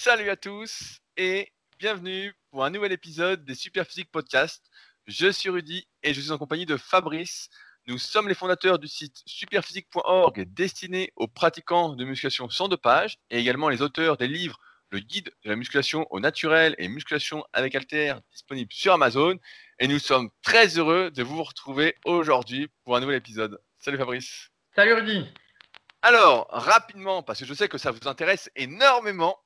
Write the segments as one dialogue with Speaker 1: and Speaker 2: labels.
Speaker 1: Salut à tous et bienvenue pour un nouvel épisode des Superphysique Podcast. Je suis Rudy et je suis en compagnie de Fabrice. Nous sommes les fondateurs du site superphysique.org destiné aux pratiquants de musculation sans dopage et également les auteurs des livres Le guide de la musculation au naturel et musculation avec alter disponible sur Amazon. Et nous sommes très heureux de vous retrouver aujourd'hui pour un nouvel épisode. Salut Fabrice.
Speaker 2: Salut Rudy.
Speaker 1: Alors, rapidement, parce que je sais que ça vous intéresse énormément,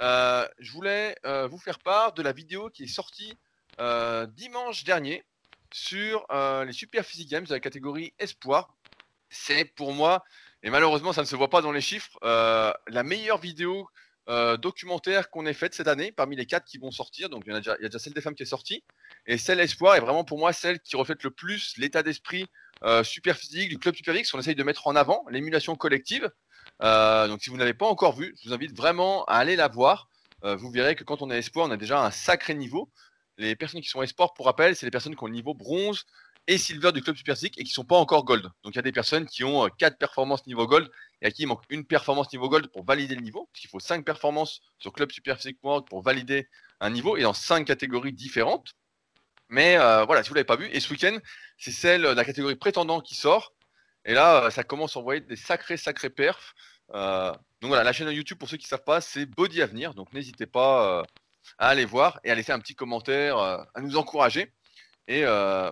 Speaker 1: je voulais euh, vous faire part de la vidéo qui est sortie euh, dimanche dernier sur les Super Physique Games de la catégorie Espoir. C'est pour moi, et malheureusement ça ne se voit pas dans les chiffres, la meilleure vidéo documentaire qu'on ait faite cette année parmi les quatre qui vont sortir. Donc il y, a déjà, celle des femmes qui est sortie. Et celle Espoir est vraiment pour moi celle qui reflète le plus l'état d'esprit super physique du club Super Physique. On essaye de mettre en avant l'émulation collective. Euh, donc si vous n'avez pas encore vu, je vous invite vraiment à aller la voir. Euh, vous verrez que quand on est espoir, on a déjà un sacré niveau. Les personnes qui sont espoir, pour rappel, c'est les personnes qui ont le niveau bronze et silver du club Super Physique et qui ne sont pas encore gold. Donc il y a des personnes qui ont 4 euh, performances niveau gold et à qui il manque une performance niveau gold pour valider le niveau. Parce qu'il faut 5 performances sur club Super Physique pour valider un niveau et dans 5 catégories différentes. Mais voilà, si vous ne l'avez pas vu, et ce week-end, c'est celle de la catégorie prétendant qui sort. Et là, ça commence à envoyer des sacrés, sacrés perfs. Euh, donc voilà, la chaîne YouTube, pour ceux qui ne savent pas, c'est Body Avenir. Donc n'hésitez pas euh, à aller voir et à laisser un petit commentaire, euh, à nous encourager. Et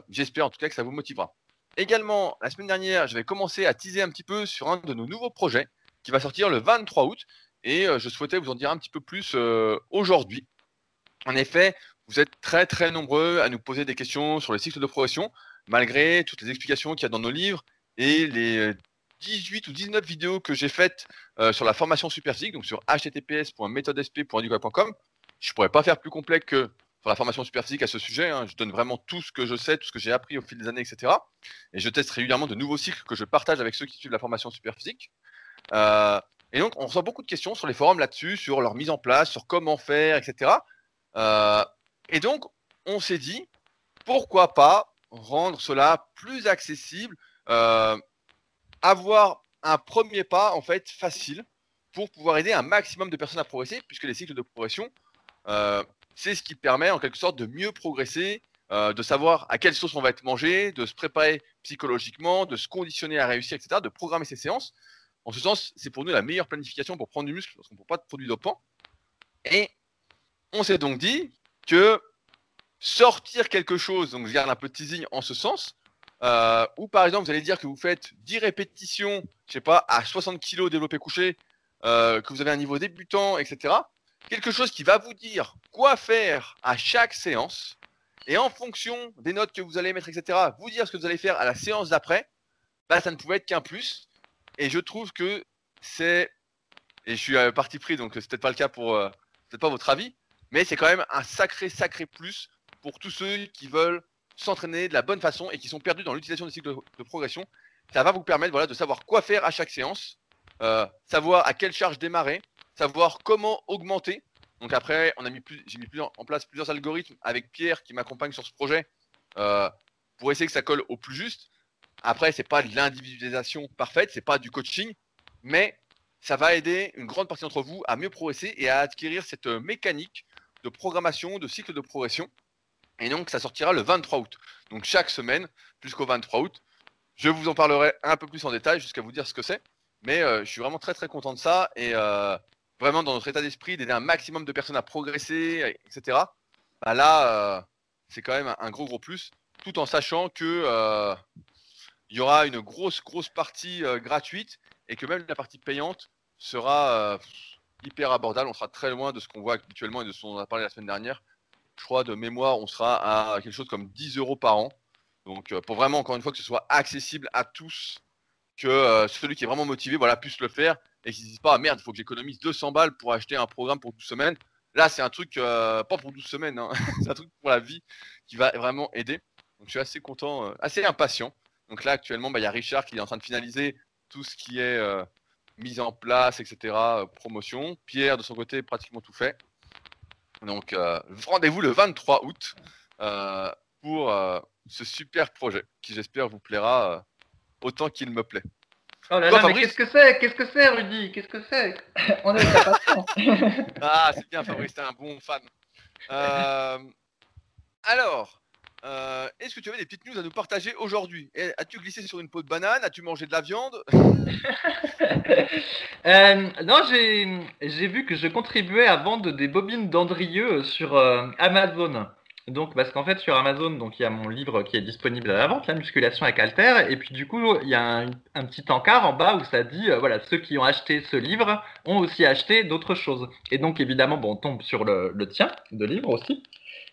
Speaker 1: j'espère en tout cas que ça vous motivera. Également, la semaine dernière, j'avais commencé à teaser un petit peu sur un de nos nouveaux projets qui va sortir le 23 août. Et je souhaitais vous en dire un petit peu plus aujourd'hui. En effet, vous êtes très très nombreux à nous poser des questions sur les cycles de progression, malgré toutes les explications qu'il y a dans nos livres et les 18 ou 19 vidéos que j'ai faites euh, sur la formation Super Physique, donc sur https.methodesp.educa.com. Je ne pourrais pas faire plus complet que sur la formation Super Physique à ce sujet. Hein. Je donne vraiment tout ce que je sais, tout ce que j'ai appris au fil des années, etc. Et je teste régulièrement de nouveaux cycles que je partage avec ceux qui suivent la formation Super Physique. Euh, et donc, on reçoit beaucoup de questions sur les forums là-dessus, sur leur mise en place, sur comment faire, etc. Euh, et donc, on s'est dit, pourquoi pas rendre cela plus accessible avoir un premier pas en fait facile pour pouvoir aider un maximum de personnes à progresser, puisque les cycles de progression, euh, c'est ce qui permet en quelque sorte de mieux progresser, euh, de savoir à quelle sauce on va être mangé, de se préparer psychologiquement, de se conditionner à réussir, etc., de programmer ses séances. En ce sens, c'est pour nous la meilleure planification pour prendre du muscle, parce qu'on ne prend pas de produits dopants. Et on s'est donc dit que sortir quelque chose, donc je garde un peu de teasing en ce sens, euh, ou par exemple, vous allez dire que vous faites 10 répétitions, je sais pas, à 60 kg développé couché, euh, que vous avez un niveau débutant, etc. Quelque chose qui va vous dire quoi faire à chaque séance. Et en fonction des notes que vous allez mettre, etc., vous dire ce que vous allez faire à la séance d'après, bah, ça ne pouvait être qu'un plus. Et je trouve que c'est, et je suis parti pris, donc c'est peut-être pas le cas pour, euh, peut-être pas votre avis, mais c'est quand même un sacré, sacré plus pour tous ceux qui veulent s'entraîner de la bonne façon et qui sont perdus dans l'utilisation des cycles de, progression, ça va vous permettre voilà, de savoir quoi faire à chaque séance, euh, savoir à quelle charge démarrer, savoir comment augmenter. Donc après, on a mis j'ai mis en place plusieurs algorithmes avec Pierre qui m'accompagne sur ce projet euh, pour essayer que ça colle au plus juste. Après, c'est pas de l'individualisation parfaite, c'est pas du coaching, mais ça va aider une grande partie d'entre vous à mieux progresser et à acquérir cette mécanique de programmation, de cycle de progression. Et donc, ça sortira le 23 août. Donc, chaque semaine, jusqu'au 23 août. Je vous en parlerai un peu plus en détail jusqu'à vous dire ce que c'est. Mais euh, je suis vraiment très, très content de ça. Et euh, vraiment, dans notre état d'esprit, d'aider un maximum de personnes à progresser, etc. Bah là, euh, c'est quand même un, gros, gros plus. Tout en sachant que il y aura une grosse, grosse partie gratuite et que même la partie payante sera hyper abordable. On sera très loin de ce qu'on voit habituellement et de ce dont on a parlé la semaine dernière je crois, de mémoire, on sera à quelque chose comme 10 euros par an. Donc, euh, pour vraiment, encore une fois, que ce soit accessible à tous, que euh, celui qui est vraiment motivé voilà, puisse le faire et qu'il ne se dise pas, ah, merde, il faut que j'économise 200 balles pour acheter un programme pour 12 semaines. Là, c'est un truc, euh, pas pour 12 semaines, hein. c'est un truc pour la vie qui va vraiment aider. Donc, je suis assez content, assez impatient. Donc là, actuellement, bah, il y a Richard qui est en train de finaliser tout ce qui est mise en place, etc., promotion. Pierre, de son côté, pratiquement tout fait. Donc, euh, rendez-vous le 23 août euh, pour euh, ce super projet qui, j'espère, vous plaira autant qu'il me plaît.
Speaker 2: Oh là
Speaker 1: Toi,
Speaker 2: là, mais qu'est-ce que c'est? Qu'est-ce que c'est, Rudy? Qu'est-ce que c'est? On est.
Speaker 1: Ah, c'est bien, Fabrice, t'es un bon fan. Euh, alors, euh, est-ce que tu avais des petites news à nous partager aujourd'hui? As-tu glissé sur une peau de banane? As-tu mangé de la viande?
Speaker 2: Euh, non, j'ai vu que je contribuais à vendre des bobines d'Andrieux sur euh, Amazon. Donc, parce qu'en fait, sur Amazon, donc il y a mon livre qui est disponible à la vente, la musculation avec Alter, et puis du coup, il y a un, petit encart en bas où ça dit, voilà, ceux qui ont acheté ce livre ont aussi acheté d'autres choses. Et donc, évidemment, bon, on tombe sur le, le tien de livre aussi.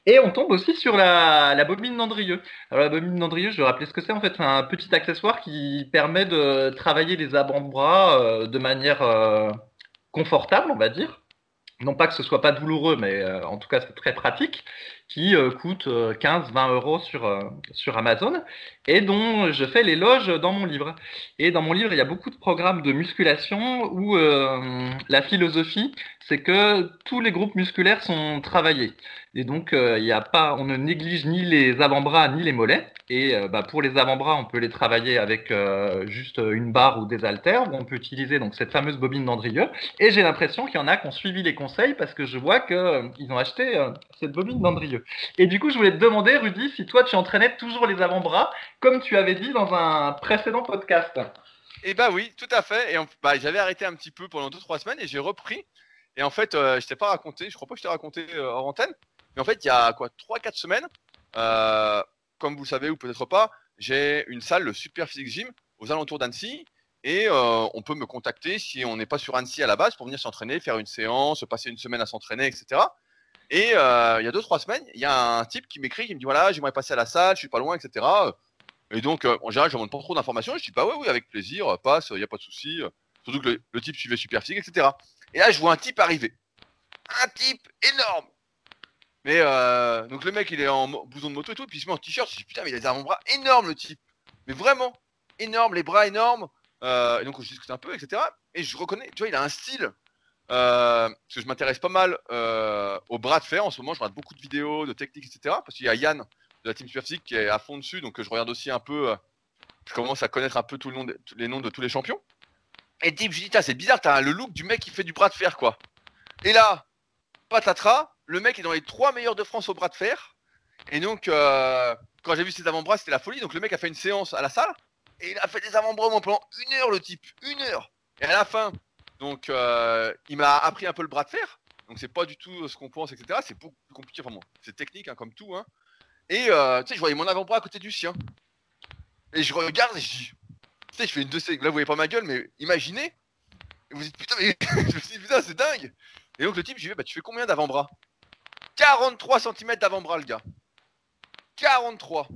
Speaker 2: Et on tombe aussi sur la, bobine d'Andrieux. Alors la bobine d'Andrieux, je vais rappeler ce que c'est en fait, c'est un petit accessoire qui permet de travailler les avant-bras euh, de manière euh, confortable, on va dire. Non pas que ce soit pas douloureux, mais euh, en tout cas c'est très pratique, qui euh, coûte 15-20 euros sur, euh, sur Amazon et dont je fais l'éloge dans mon livre. Et dans mon livre, il y a beaucoup de programmes de musculation où euh, la philosophie, c'est que tous les groupes musculaires sont travaillés. Et donc, euh, il y a pas, on ne néglige ni les avant-bras ni les mollets. Et euh, bah, pour les avant-bras, on peut les travailler avec euh, juste une barre ou des haltères. On peut utiliser donc cette fameuse bobine d'Andrieux. Et j'ai l'impression qu'il y en a qui ont suivi les conseils parce que je vois que euh, ils ont acheté euh, cette bobine d'Andrieux. Et du coup, je voulais te demander, Rudy, si toi tu entraînais toujours les avant-bras, comme tu avais dit dans un précédent podcast.
Speaker 1: Eh bah oui, tout à fait. Et bah, j'avais arrêté un petit peu pendant 2-3 semaines et j'ai repris. Et en fait, euh, je t'ai pas raconté, je crois pas que je t'ai raconté euh, hors antenne. Mais en fait, il y a quoi 3-4 semaines, euh, comme vous le savez ou peut-être pas, j'ai une salle, le Super Physique Gym, aux alentours d'Annecy. Et euh, on peut me contacter si on n'est pas sur Annecy à la base pour venir s'entraîner, faire une séance, passer une semaine à s'entraîner, etc. Et euh, il y a 2-3 semaines, il y a un type qui m'écrit, qui me dit voilà, j'aimerais passer à la salle, je suis pas loin, etc. Et donc, euh, en général, je demande pas trop d'informations. Je dis bah ouais, oui, avec plaisir, passe, il y a pas de souci. Surtout que le, type suivait Super Physique, etc. Et là, je vois un type arriver. Un type énorme. Mais euh, donc le mec, il est en blouson de moto et tout, puis il se met en t-shirt. Je dis putain, mais il a des avant-bras énormes, le type. Mais vraiment énorme, les bras énormes. Et donc, je discute un peu, etc. Et je reconnais, tu vois, il a un style. Euh, parce que je m'intéresse pas mal euh, au bras de fer en ce moment. Je regarde beaucoup de vidéos, de techniques, etc. Parce qu'il y a Yann de la team Super Physique qui est à fond dessus, donc euh, je regarde aussi un peu. euh, je commence à connaître un peu tout les noms de tous les champions. Et type, je dis, c'est bizarre, t'as le look du mec qui fait du bras de fer, quoi. Et là, patatras, le mec est dans les trois meilleurs de France au bras de fer. Et donc, quand j'ai vu ses avant-bras, c'était la folie. Donc, le mec a fait une séance à la salle. Et il a fait des avant-bras pendant une heure, le type. Une heure. Et à la fin, donc, euh, il m'a appris un peu le bras de fer. Donc, c'est pas du tout ce qu'on pense, etc. C'est beaucoup plus compliqué. Enfin, bon, c'est technique, hein, comme tout. Hein. Et, euh, tu sais, je voyais mon avant-bras à côté du sien. Et je regarde et je dis, tu sais, je fais une de ces. Là, vous voyez pas ma gueule, mais imaginez. Et vous dites, putain, mais. je me suis dit, putain, c'est dingue. Et donc, le type, je lui dis, bah, tu fais combien d'avant-bras? 43 cm d'avant-bras, le gars. 43.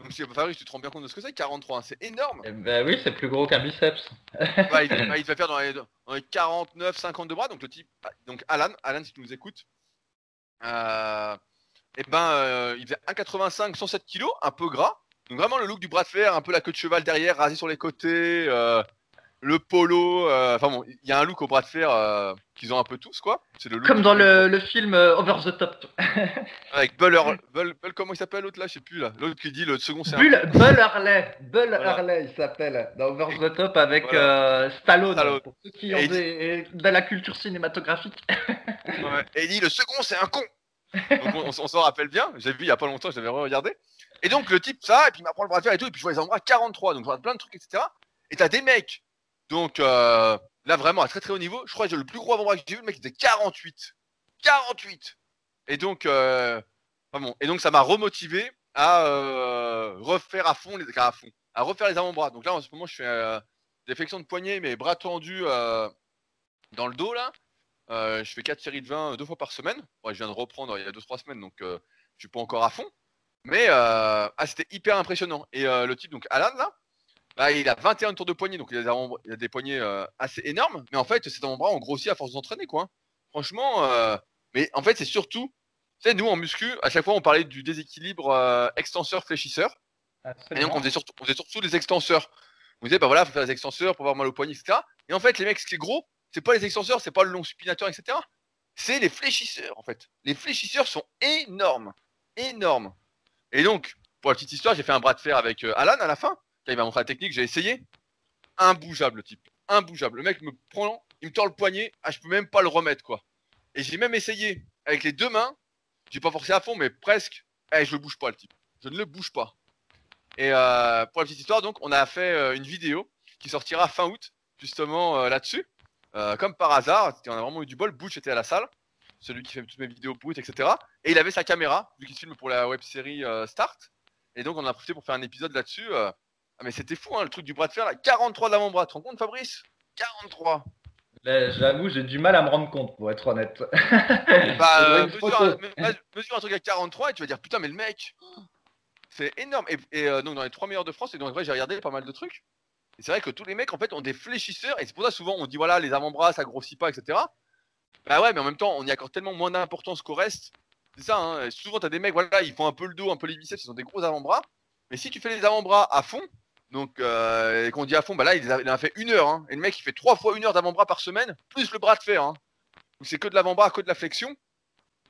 Speaker 1: Donc, si, Fabrice, tu te rends bien compte de ce que c'est 43, hein, c'est énorme.
Speaker 2: Eh ben oui, c'est plus gros qu'un biceps.
Speaker 1: Bah, il, bah, il devait faire dans les, dans les 49, 50 de bras. Donc, le type, donc Alan, Alan, si tu nous écoutes, euh, et ben, euh, il faisait 1,85, 107 kg, un peu gras. Donc, vraiment le look du bras de fer, un peu la queue de cheval derrière, rasé sur les côtés, euh, le polo. euh, Enfin bon, il y a un look au bras de fer euh, qu'ils ont un peu tous, quoi. C'est le look
Speaker 2: Comme dans le, le film euh, Over the Top.
Speaker 1: Avec Buller, Bull, Bull- comment il s'appelle l'autre là Je sais plus là. L'autre qui dit le second c'est un.
Speaker 2: Bull, Harley. Bull
Speaker 1: Voilà.
Speaker 2: Harley, il s'appelle. Dans Over the Top avec
Speaker 1: Voilà.
Speaker 2: Stallone.
Speaker 1: Stallone.
Speaker 2: Pour ceux qui ont des, de la culture cinématographique.
Speaker 1: Ouais. Et il dit le second c'est un con. Donc on, on s'en rappelle bien. J'ai vu il y a pas longtemps, je l'avais regardé. Et donc le type ça, et puis il m'apprend le bras de fer et tout, et puis je vois les endroits 43, donc je vois plein de trucs, etc. Et t'as des mecs, donc euh, là vraiment à très très haut niveau. Je crois que le plus gros avant-bras que j'ai vu, le mec était 48. 48 Et donc, euh, bon, et donc ça m'a remotivé à euh, refaire à fond les à fond, à refaire les avant-bras. Donc là en ce moment je fais euh, des flexions de poignet, mais bras tendus dans le dos là. Je fais 4 séries de 20 deux fois par semaine. Je viens de reprendre il y a 2-3 semaines, donc je suis pas encore à fond. Mais ah, c'était hyper impressionnant. Et le type, donc Alan, là, bah, il a 21 tours de poignet, donc il a des, avant- il a des poignets euh, assez énormes. Mais en fait, ces avant-bras ont grossi à force d'entraîner, quoi. hein. Franchement, euh, mais en fait, c'est surtout, tu sais, nous en muscu, à chaque fois, on parlait du déséquilibre euh, extenseur-fléchisseur. Et donc, on faisait, surtout, on faisait surtout les extenseurs. On disait, bah voilà, faut faire les extenseurs pour avoir mal au poignet, etc. Et en fait, les mecs, ce qui est gros, c'est pas les extenseurs, c'est pas le long supinateur, etc. C'est les fléchisseurs, en fait. Les fléchisseurs sont énormes. Énormes. Et donc, pour la petite histoire, j'ai fait un bras de fer avec euh, Alan à la fin. Il m'a montré la technique, j'ai essayé. imbougeable le type. Imbougeable. Le mec me prend, il me tord le poignet, ah, je peux même pas le remettre quoi. Et j'ai même essayé avec les deux mains, j'ai pas forcé à fond, mais presque. Eh, je le bouge pas le type. Je ne le bouge pas. Et euh, pour la petite histoire, donc, on a fait euh, une vidéo qui sortira fin août, justement euh, là-dessus. Comme par hasard, on a vraiment eu du bol. Butch était à la salle, celui qui fait toutes mes vidéos brutes, etc. Et il avait sa caméra, vu qu'il filme pour la web série Start. Et donc, on a profité pour faire un épisode là-dessus. Ah, mais c'était fou, hein, le truc du bras de fer là. 43 d'avant-bras, tu te rends compte, Fabrice? 43
Speaker 2: Là, J'avoue, j'ai du mal à me rendre compte, pour être honnête.
Speaker 1: Bah, euh, mesure, un, me- mesure un truc à 43 et tu vas dire putain mais le mec c'est énorme. Et, et, euh, donc dans les trois meilleurs de France et donc vrai j'ai regardé pas mal de trucs. Et c'est vrai que tous les mecs en fait ont des fléchisseurs et c'est pour ça souvent on dit voilà les avant-bras ça grossit pas etc bah ouais mais en même temps on y accorde tellement moins d'importance qu'au reste. C'est ça hein. Souvent t'as des mecs voilà ils font un peu le dos un peu les biceps ils ont des gros avant-bras. Mais si tu fais les avant-bras à fond donc euh, et qu'on dit à fond bah là il, a, il en a fait une heure hein. et le mec il fait trois fois une heure d'avant-bras par semaine plus le bras de fer hein. Donc c'est que de l'avant-bras que de la flexion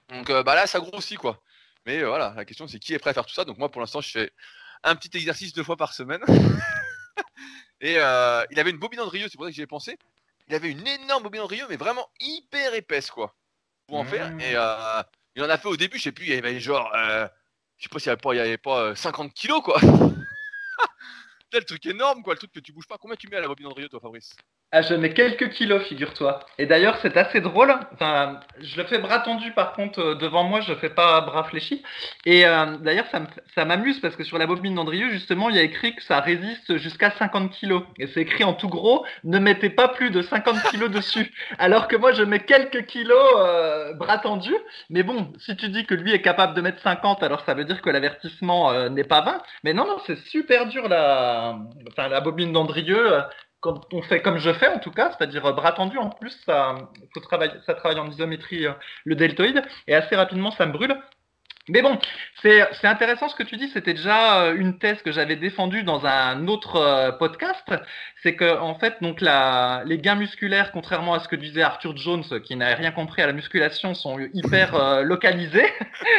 Speaker 1: donc euh, bah là, ça grossit quoi. Mais euh, voilà, la question c'est qui est prêt à faire tout ça. Donc moi pour l'instant, je fais un petit exercice deux fois par semaine. Et euh, il avait une bobine Andrieux, c'est pour ça que j'y ai pensé. Il avait une énorme bobine Andrieux, mais vraiment hyper épaisse quoi. Pour en
Speaker 2: Mmh.
Speaker 1: faire. Et euh, il en a fait au début, je sais plus, il y avait genre, euh, je sais pas s'il y avait pas, il y avait pas euh, 50 kilos quoi. Tel truc énorme quoi, le truc que tu bouges pas. Combien tu mets à la bobine Andrieux toi, Fabrice?
Speaker 2: Ah, je mets quelques kilos, figure-toi. Et d'ailleurs, c'est assez drôle. Enfin, je le fais bras tendu, par contre, euh, devant moi, je fais pas bras fléchis. Et euh, d'ailleurs, ça m'amuse parce que sur la bobine d'Andrieux, justement, il y a écrit que ça résiste jusqu'à 50 kilos. Et c'est écrit en tout gros, ne mettez pas plus de 50 kilos dessus. Alors que moi, je mets quelques kilos euh, bras tendus. Mais bon, si tu dis que lui est capable de mettre 50, alors ça veut dire que l'avertissement n'est pas 20. Mais non, non, c'est super dur la, enfin, la bobine d'Andrieux. Quand on fait comme je fais en tout cas, c'est-à-dire euh, bras tendu en plus, ça, faut ça travaille en isométrie euh, le deltoïde et assez rapidement ça me brûle. Mais bon, c'est intéressant ce que tu dis. C'était déjà euh, une thèse que j'avais défendue dans un autre euh, podcast. C'est que en fait, donc la, les gains musculaires, contrairement à ce que disait Arthur Jones, qui n'avait rien compris à la musculation, sont hyper euh, localisés,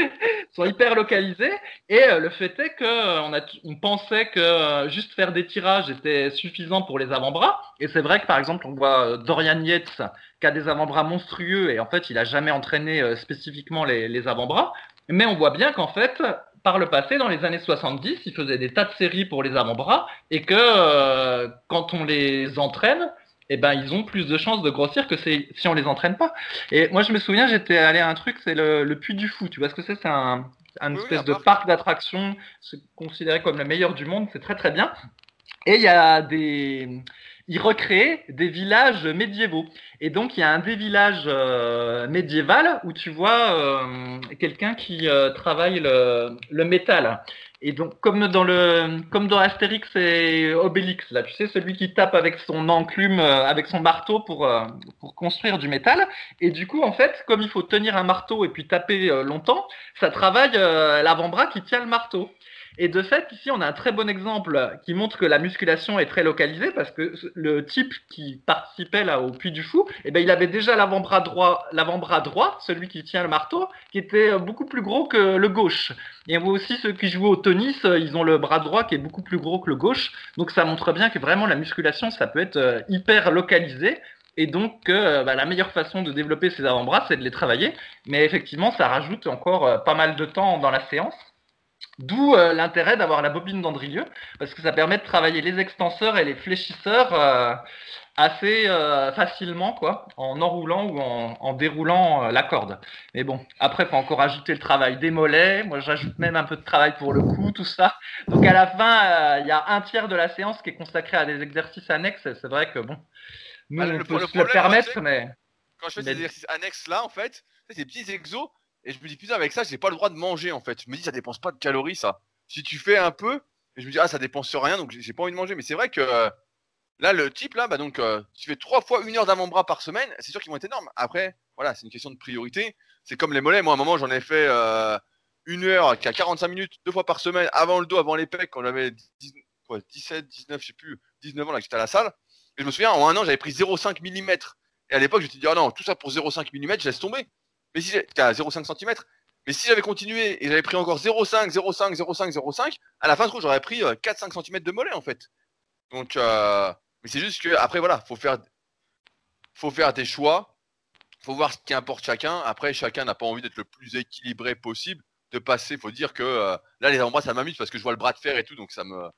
Speaker 2: sont hyper localisés. Et le fait est que on, a, on pensait que juste faire des tirages était suffisant pour les avant-bras. Et c'est vrai que par exemple, on voit Dorian Yates qui a des avant-bras monstrueux et en fait, il a jamais entraîné spécifiquement les, les avant-bras. Mais on voit bien qu'en fait, par le passé, dans les années 70, il faisait des tas de séries pour les avant-bras et que euh, quand on les entraîne, eh ben, ils ont plus de chances de grossir que si on les entraîne pas. Et moi, je me souviens, j'étais allé à un truc, c'est le, le Puy du Fou. Tu vois ce que c'est? C'est un, un
Speaker 1: Oui,
Speaker 2: espèce de
Speaker 1: parc.
Speaker 2: parc d'attractions, considéré comme le meilleur du monde. C'est très très bien. Et il y a des, ils recréaient des villages médiévaux. Et donc, il y a un des villages euh, médiéval où tu vois euh, quelqu'un qui euh, travaille le, le métal. Et donc, comme dans le, comme dans Astérix et Obélix, là, tu sais, celui qui tape avec son enclume, euh, avec son marteau pour, pour construire du métal. Et du coup, en fait, comme il faut tenir un marteau et puis taper longtemps, ça travaille l'avant-bras qui tient le marteau. Et de fait, ici, on a un très bon exemple qui montre que la musculation est très localisée parce que le type qui participait là au Puy du Fou, eh ben, il avait déjà l'avant-bras droit, l'avant-bras droit, celui qui tient le marteau, qui était beaucoup plus gros que le gauche. Et on voit aussi ceux qui jouent au tennis, euh, ils ont le bras droit qui est beaucoup plus gros que le gauche. Donc ça montre bien que vraiment la musculation, ça peut être euh, hyper localisé. Et donc, euh, bah, la meilleure façon de développer ses avant-bras, c'est de les travailler. Mais effectivement, ça rajoute encore euh, pas mal de temps dans la séance. D'où euh, l'intérêt d'avoir la bobine d'Andrieux, parce que ça permet de travailler les extenseurs et les fléchisseurs euh, assez euh, facilement, quoi, en enroulant ou en, en déroulant la corde. Mais bon, après, il faut encore ajouter le travail des mollets. Moi, j'ajoute même un peu de travail pour le cou, tout ça. Donc, à la fin, il y a un tiers de la séance qui est consacré à des exercices annexes. C'est vrai que, bon, nous,
Speaker 1: Bah,
Speaker 2: on peut
Speaker 1: le
Speaker 2: se le permettre, mais...
Speaker 1: Quand je fais
Speaker 2: Mais-
Speaker 1: ces exercices annexes là, en fait, c'est ces petits exos, et je me dis putain, avec ça, j'ai pas le droit de manger en fait. Je me dis, ça dépense pas de calories ça. Si tu fais un peu, et je me dis, ah, ça dépense rien, donc j'ai pas envie de manger. Mais c'est vrai que euh, là, le type là, bah donc, euh, tu fais trois fois une heure d'avant-bras par semaine, c'est sûr qu'ils vont être énormes. Après, voilà, c'est une question de priorité. C'est comme les mollets. Moi, à un moment, j'en ai fait euh, une heure qui a 45 minutes, deux fois par semaine, avant le dos, avant les pecs, quand j'avais 10 quoi, 17, 19, je sais plus, 19 ans là que j'étais à la salle. Et je me souviens, en un an, j'avais pris 0,5 mm. Et à l'époque, je me suis dit, ah non, tout ça pour 0,5 mm, je laisse tomber. Mais si à 0,5 cm. Mais si j'avais continué et j'avais pris encore 0,5, 0,5, 0,5, 0,5, à la fin, je j'aurais pris 4-5 cm de mollet, en fait. Donc, euh, Mais c'est juste que après voilà, faut faire, faut faire des choix, faut voir ce qui importe chacun. Après, chacun n'a pas envie d'être le plus équilibré possible, de passer. Faut dire que euh, là, les avant-bras, ça m'amuse parce que je vois le bras de fer et tout, donc ça me,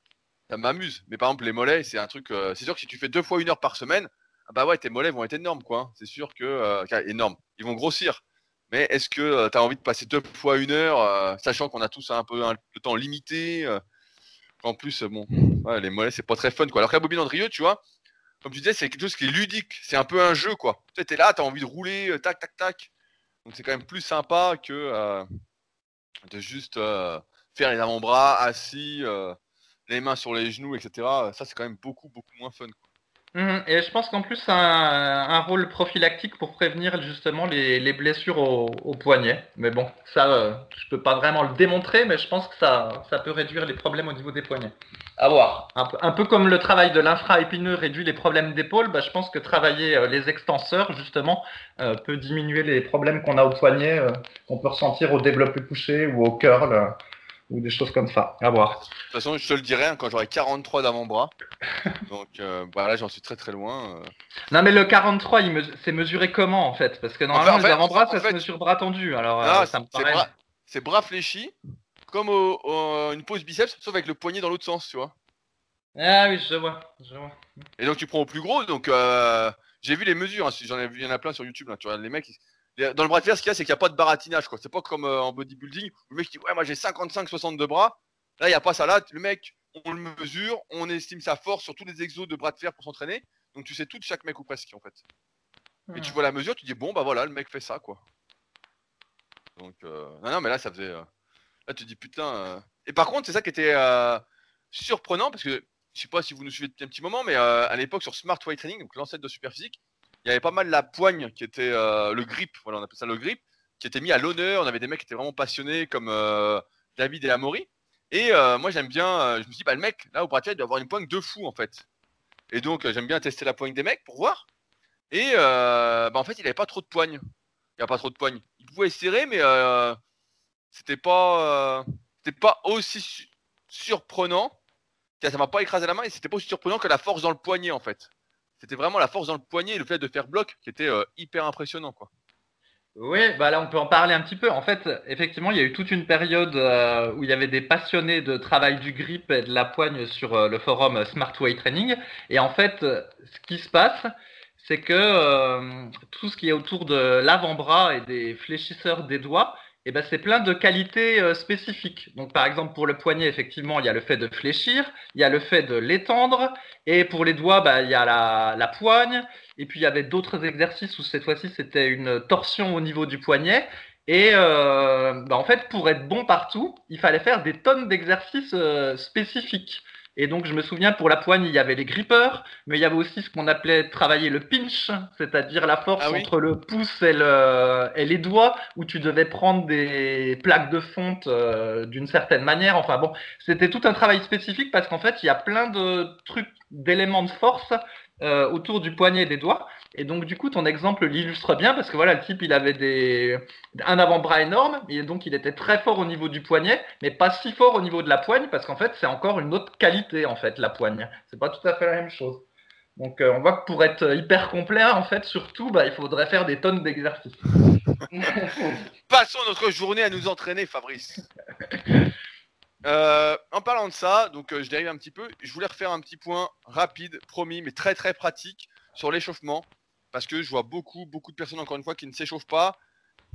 Speaker 1: ça m'amuse. Mais par exemple, les mollets, c'est un truc. euh, c'est sûr que si tu fais deux fois une heure par semaine, ah bah ouais, tes mollets vont être énormes, quoi. hein. C'est sûr que euh, énormes. Ils vont grossir. Mais est-ce que tu as envie de passer deux fois une heure, euh, sachant qu'on a tous un peu un, le temps limité euh, En plus, euh, bon, les mollets, c'est pas très fun, quoi. Alors qu'à Bobby Andrieux, tu vois, comme tu disais, c'est quelque chose qui est ludique. C'est un peu un jeu, quoi. Tu t'es là, t'as envie de rouler, euh, tac, tac, tac. Donc c'est quand même plus sympa que euh, de juste euh, faire les avant-bras assis, euh, les mains sur les genoux, etc. Ça, c'est quand même beaucoup, beaucoup moins fun.
Speaker 2: Mhm. Et je pense qu'en plus, un, rôle prophylactique pour prévenir justement les, les blessures au, poignet. Mais bon, ça, euh, je peux pas vraiment le démontrer, mais je pense que ça, ça peut réduire les problèmes au niveau des poignets. À voir. Un peu, comme le travail de l'infra-épineux réduit les problèmes d'épaule, bah, je pense que travailler euh, les extenseurs, justement, euh, peut diminuer les problèmes qu'on a au poignet, euh, qu'on peut ressentir au développé couché ou au curl, ou des choses comme ça. À voir.
Speaker 1: De toute façon, je te le dirai hein, quand j'aurai 43 d'avant-bras. Donc euh, bah, j'en suis très très loin. euh.
Speaker 2: Non, mais le 43, il mesu- c'est mesuré comment en fait? Parce que normalement,
Speaker 1: en fait-
Speaker 2: les avant-bras, ça
Speaker 1: fait-
Speaker 2: se mesure bras tendu. Alors,
Speaker 1: Ah,
Speaker 2: euh, ça me
Speaker 1: c'est
Speaker 2: paraît.
Speaker 1: bras, c'est bras fléchis, comme au- au- une pose biceps, sauf avec le poignet dans l'autre sens, tu vois.
Speaker 2: Ah oui, je vois. Je vois.
Speaker 1: Et donc tu prends au plus gros, donc j'ai vu les mesures, hein, j'en ai vu, il y en a plein sur YouTube, là, tu vois, les mecs, ils- dans le bras de fer, ce qu'il y a, c'est qu'il n'y a pas de baratinage, quoi. C'est pas comme euh, en bodybuilding, où le mec dit, ouais, moi j'ai 55-60 de bras, là, il n'y a pas ça, là, le mec, on le mesure, on estime sa force sur tous les exos de bras de fer pour s'entraîner, donc tu sais tout de chaque mec ou presque, en fait. Et tu vois la mesure, tu dis, bon, bah voilà, le mec fait ça, quoi. Donc, euh, non, non, mais là, ça faisait... euh, Là, tu dis, putain... euh. Et par contre, c'est ça qui était euh, surprenant, parce que je sais pas si vous nous suivez depuis un petit moment, mais euh, à l'époque sur Smart Weight Training, donc l'ancêtre de Superphysique, il y avait pas mal la poigne qui était euh, le grip, voilà, on appelle ça le grip, qui était mis à l'honneur. On avait des mecs qui étaient vraiment passionnés comme euh, David et Amaury. Et euh, moi j'aime bien, je me suis dit, bah le mec, là au fer, il doit avoir une poigne de fou en fait. Et donc j'aime bien tester la poigne des mecs pour voir. Et bah, en fait, il avait pas trop de poigne. Il n'y a pas trop de poigne. Il pouvait serrer, mais c'était pas, c'était pas aussi su- surprenant ça m'a pas écrasé la main et c'était pas aussi surprenant que la force dans le poignet en fait. C'était vraiment la force dans le poignet et le fait de faire bloc qui était euh, hyper impressionnant quoi.
Speaker 2: Oui, bah là on peut en parler un petit peu. En fait, effectivement, il y a eu toute une période euh, où il y avait des passionnés de travail du grip et de la poigne sur euh, le forum Smart Way Training. Et en fait, ce qui se passe, c'est que tout ce qui est autour de l'avant-bras et des fléchisseurs des doigts, eh ben, c'est plein de qualités euh, spécifiques. Donc, par exemple, pour le poignet, effectivement, il y a le fait de fléchir, il y a le fait de l'étendre, et pour les doigts, bah, il y a la, la poigne, et puis il y avait d'autres exercices où cette fois-ci c'était une torsion au niveau du poignet. Et euh, bah, en fait, pour être bon partout, il fallait faire des tonnes d'exercices euh, spécifiques. Et donc, je me souviens, pour la poigne, il y avait les grippeurs, mais il y avait aussi ce qu'on appelait travailler le pinch, c'est-à-dire la force
Speaker 1: Ah oui
Speaker 2: entre le pouce et, le, et les doigts, où tu devais prendre des plaques de fonte euh, d'une certaine manière. Enfin bon, c'était tout un travail spécifique parce qu'en fait, il y a plein de trucs, d'éléments de force euh, autour du poignet et des doigts. Et donc, du coup, ton exemple l'illustre bien parce que voilà, le type, il avait des... un avant-bras énorme et donc il était très fort au niveau du poignet, mais pas si fort au niveau de la poigne parce qu'en fait, c'est encore une autre qualité, en fait, la poigne. C'est pas tout à fait la même chose. Donc, euh, on voit que pour être hyper complet, en fait, surtout, bah, il faudrait faire des tonnes d'exercices.
Speaker 1: Passons notre journée à nous entraîner Fabrice. Euh, en parlant de ça, donc euh, je dérive un petit peu, je voulais refaire un petit point rapide, promis, mais très très pratique sur l'échauffement, parce que je vois beaucoup beaucoup de personnes encore une fois qui ne s'échauffent pas,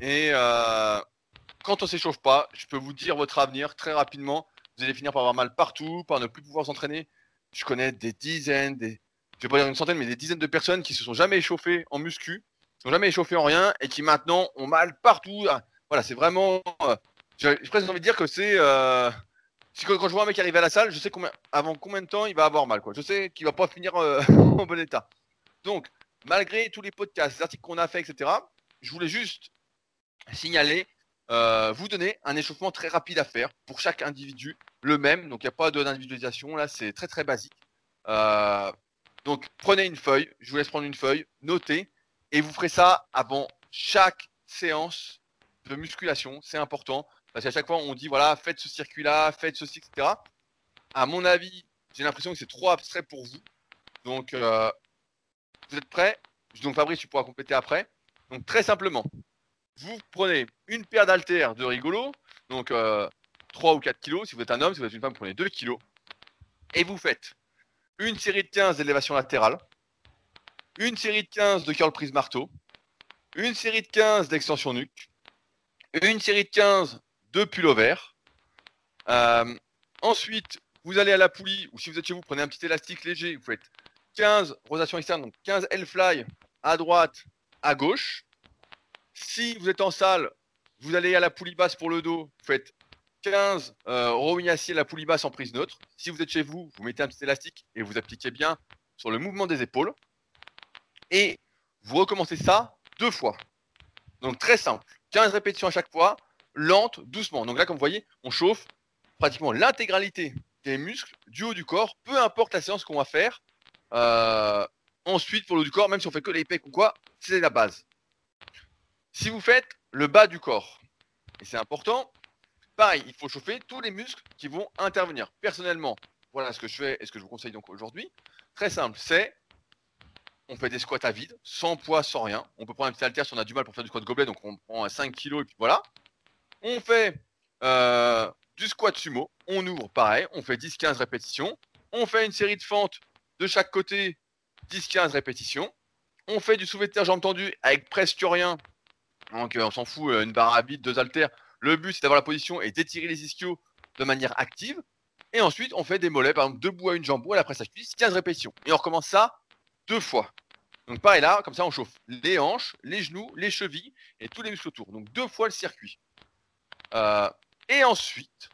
Speaker 1: et euh, quand on s'échauffe pas, je peux vous dire votre avenir très rapidement, vous allez finir par avoir mal partout, par ne plus pouvoir s'entraîner. Je connais des dizaines, des, je vais pas dire une centaine, mais des dizaines de personnes qui se sont jamais échauffées en muscu, qui sont jamais échauffées en rien, et qui maintenant ont mal partout. Ah, Voilà, c'est vraiment, euh, j'ai presque envie de dire que c'est euh, si quand, je vois un mec arriver à la salle, je sais combien, avant combien de temps il va avoir mal. Je sais qu'il va pas finir euh, en bon état. Donc, malgré tous les podcasts, les articles qu'on a fait, etc., je voulais juste signaler, euh, vous donner un échauffement très rapide à faire pour chaque individu, le même. Donc, il n'y a pas d'individualisation. Là, c'est très très basique. Euh, donc, prenez une feuille. Je vous laisse prendre une feuille, notez, et vous ferez ça avant chaque séance de musculation. C'est important. Parce qu'à chaque fois, on dit, voilà, faites ce circuit-là, faites ceci, etc. À mon avis, j'ai l'impression que c'est trop abstrait pour vous. Donc, euh, vous êtes prêts? Donc, Fabrice, tu pourras compléter après. Donc, très simplement, vous prenez une paire d'haltères de rigolo, donc 3 ou 4 kilos. Si vous êtes un homme, si vous êtes une femme, vous prenez 2 kilos. Et vous faites une série de 15 d'élévation latérale, une série de 15 de curl prise marteau, une série de 15 d'extension nuque, une série de 15 de pullover. Euh, ensuite, vous allez à la poulie, ou si vous êtes chez vous, prenez un petit élastique léger, vous faites 15 rotations externes, donc 15 L-fly à droite, à gauche. Si vous êtes en salle, vous allez à la poulie basse pour le dos, vous faites 15 euh, à la poulie basse en prise neutre. Si vous êtes chez vous, vous mettez un petit élastique et vous appliquez bien sur le mouvement des épaules. Et vous recommencez ça deux fois. Donc très simple. 15 répétitions à chaque fois, lente, doucement. Donc là, comme vous voyez, on chauffe pratiquement l'intégralité des muscles du haut du corps, peu importe la séance qu'on va faire. Euh, ensuite, pour le haut du corps, même si on fait que les pecs ou quoi, c'est la base. Si vous faites le bas du corps, et c'est important, pareil, il faut chauffer tous les muscles qui vont intervenir. Personnellement, voilà ce que je fais et ce que je vous conseille donc aujourd'hui. Très simple, c'est on fait des squats à vide, sans poids, sans rien. On peut prendre un petit halter si on a du mal pour faire du squat gobelet, donc on prend 5 kg et puis voilà. On fait euh, du squat sumo, on ouvre pareil, on fait 10-15 répétitions. On fait une série de fentes de chaque côté, 10-15 répétitions. On fait du soulevé de terre jambes tendues avec presque rien. Donc euh, on s'en fout, euh, une barre à vide, deux haltères. Le but c'est d'avoir la position et d'étirer les ischios de manière active. Et ensuite on fait des mollets, par exemple debout à une jambe ou à la presse à 15 répétitions. Et on recommence ça deux fois. Donc pareil là, comme ça on chauffe les hanches, les genoux, les chevilles et tous les muscles autour. Donc deux fois le circuit. Euh, et ensuite,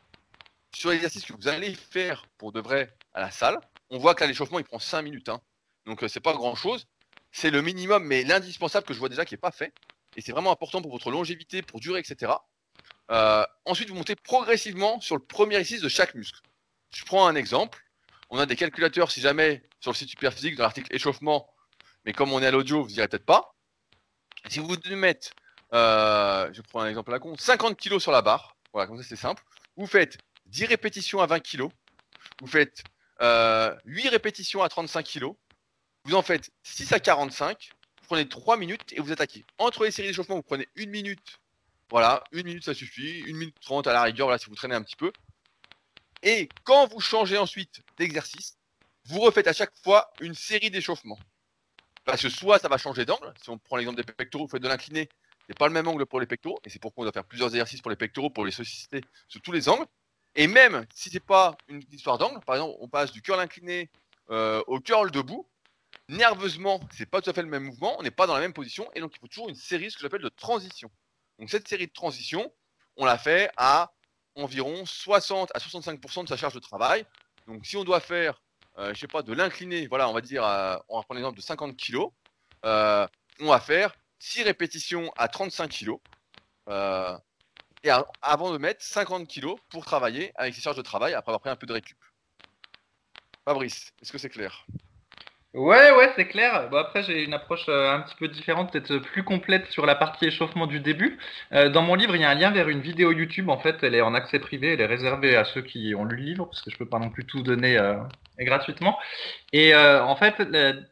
Speaker 1: sur l'exercice que vous allez faire pour de vrai à la salle, on voit que l'échauffement il prend 5 minutes. Hein. Donc euh, c'est pas grand chose. C'est le minimum, mais l'indispensable que je vois déjà qui n'est pas fait. Et c'est vraiment important pour votre longévité, pour durer, etc. Euh, ensuite, vous montez progressivement sur le premier exercice de chaque muscle. Je prends un exemple. On a des calculateurs, si jamais, sur le site Superphysique, dans l'article échauffement, mais comme on est à l'audio, vous direz peut-être pas. Si vous devez mettre, euh, je prends un exemple à la con, 50 kg sur la barre, voilà, comme ça c'est simple, vous faites 10 répétitions à 20 kg, vous faites 8 euh, répétitions à 35 kg, vous en faites 6 à 45, vous prenez 3 minutes et vous attaquez. Entre les séries d'échauffement, vous prenez 1 minute, voilà, 1 minute ça suffit, 1 minute 30 à la rigueur, voilà, si vous traînez un petit peu. Et quand vous changez ensuite d'exercice, vous refaites à chaque fois une série d'échauffements. Parce que soit ça va changer d'angle, si on prend l'exemple des pectoraux, vous faites de l'incliné, c'est pas le même angle pour les pectoraux, et c'est pourquoi on doit faire plusieurs exercices pour les pectoraux pour les solliciter sur tous les angles. Et même si c'est pas une histoire d'angle, par exemple, on passe du curl incliné euh, au curl debout, nerveusement, c'est pas tout à fait le même mouvement, on n'est pas dans la même position, et donc il faut toujours une série, ce que j'appelle de transition. Donc cette série de transition, on la fait à environ 60 à 65% de sa charge de travail. Donc si on doit faire euh, je sais pas, de l'incliner, voilà, on va dire, on va prendre l'exemple de 50 kg, euh, on va faire 6 répétitions à 35 kg. et avant de mettre 50 kg pour travailler avec ses charges de travail après avoir pris un peu de récup. Fabrice, est-ce que c'est clair?
Speaker 2: Ouais, ouais, c'est clair. Bon, après, j'ai une approche euh, un petit peu différente, peut-être plus complète sur la partie échauffement du début. Euh, dans mon livre, il y a un lien vers une vidéo YouTube. En fait, elle est en accès privé, elle est réservée à ceux qui ont lu le livre, parce que je peux pas non plus tout donner euh, gratuitement. Et en fait,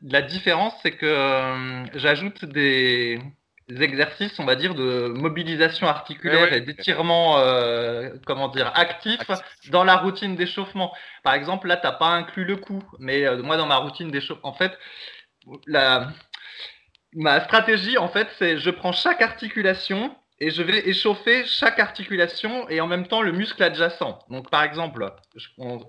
Speaker 2: la différence, c'est que j'ajoute des, exercices, on va dire, de mobilisation articulaire et d'étirement, euh, comment dire, actif, dans la routine d'échauffement. Par exemple, là, t'as pas inclus le coup, mais euh, moi, dans ma routine d'échauffement, en fait, la, ma stratégie, en fait, c'est je prends chaque articulation et je vais échauffer chaque articulation et en même temps le muscle adjacent. Donc par exemple,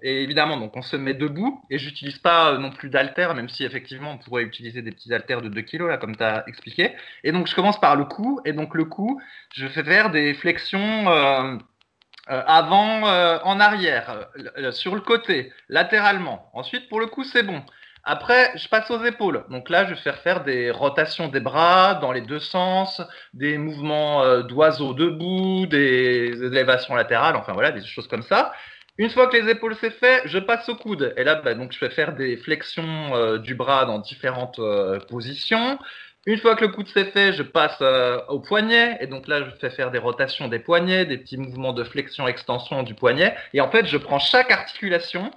Speaker 2: et évidemment, donc on se met debout et j'utilise pas non plus d'haltères, même si effectivement on pourrait utiliser des petits haltères de 2 kg là comme tu as expliqué. Et donc je commence par le cou et donc le cou, je fais faire des flexions euh, euh, avant euh, en arrière, sur le côté, latéralement. Ensuite pour le cou c'est bon. Après, je passe aux épaules. Donc là, je vais faire faire des rotations des bras dans les deux sens, des mouvements euh, d'oiseau debout, des élévations latérales, enfin voilà, des choses comme ça. Une fois que les épaules c'est fait, je passe au coude. Et là, bah, donc, je vais faire des flexions euh, du bras dans différentes euh, positions. Une fois que le coude c'est fait, je passe au poignet. Et donc là, je fais faire des rotations des poignets, des petits mouvements de flexion-extension du poignet. Et en fait, je prends chaque articulation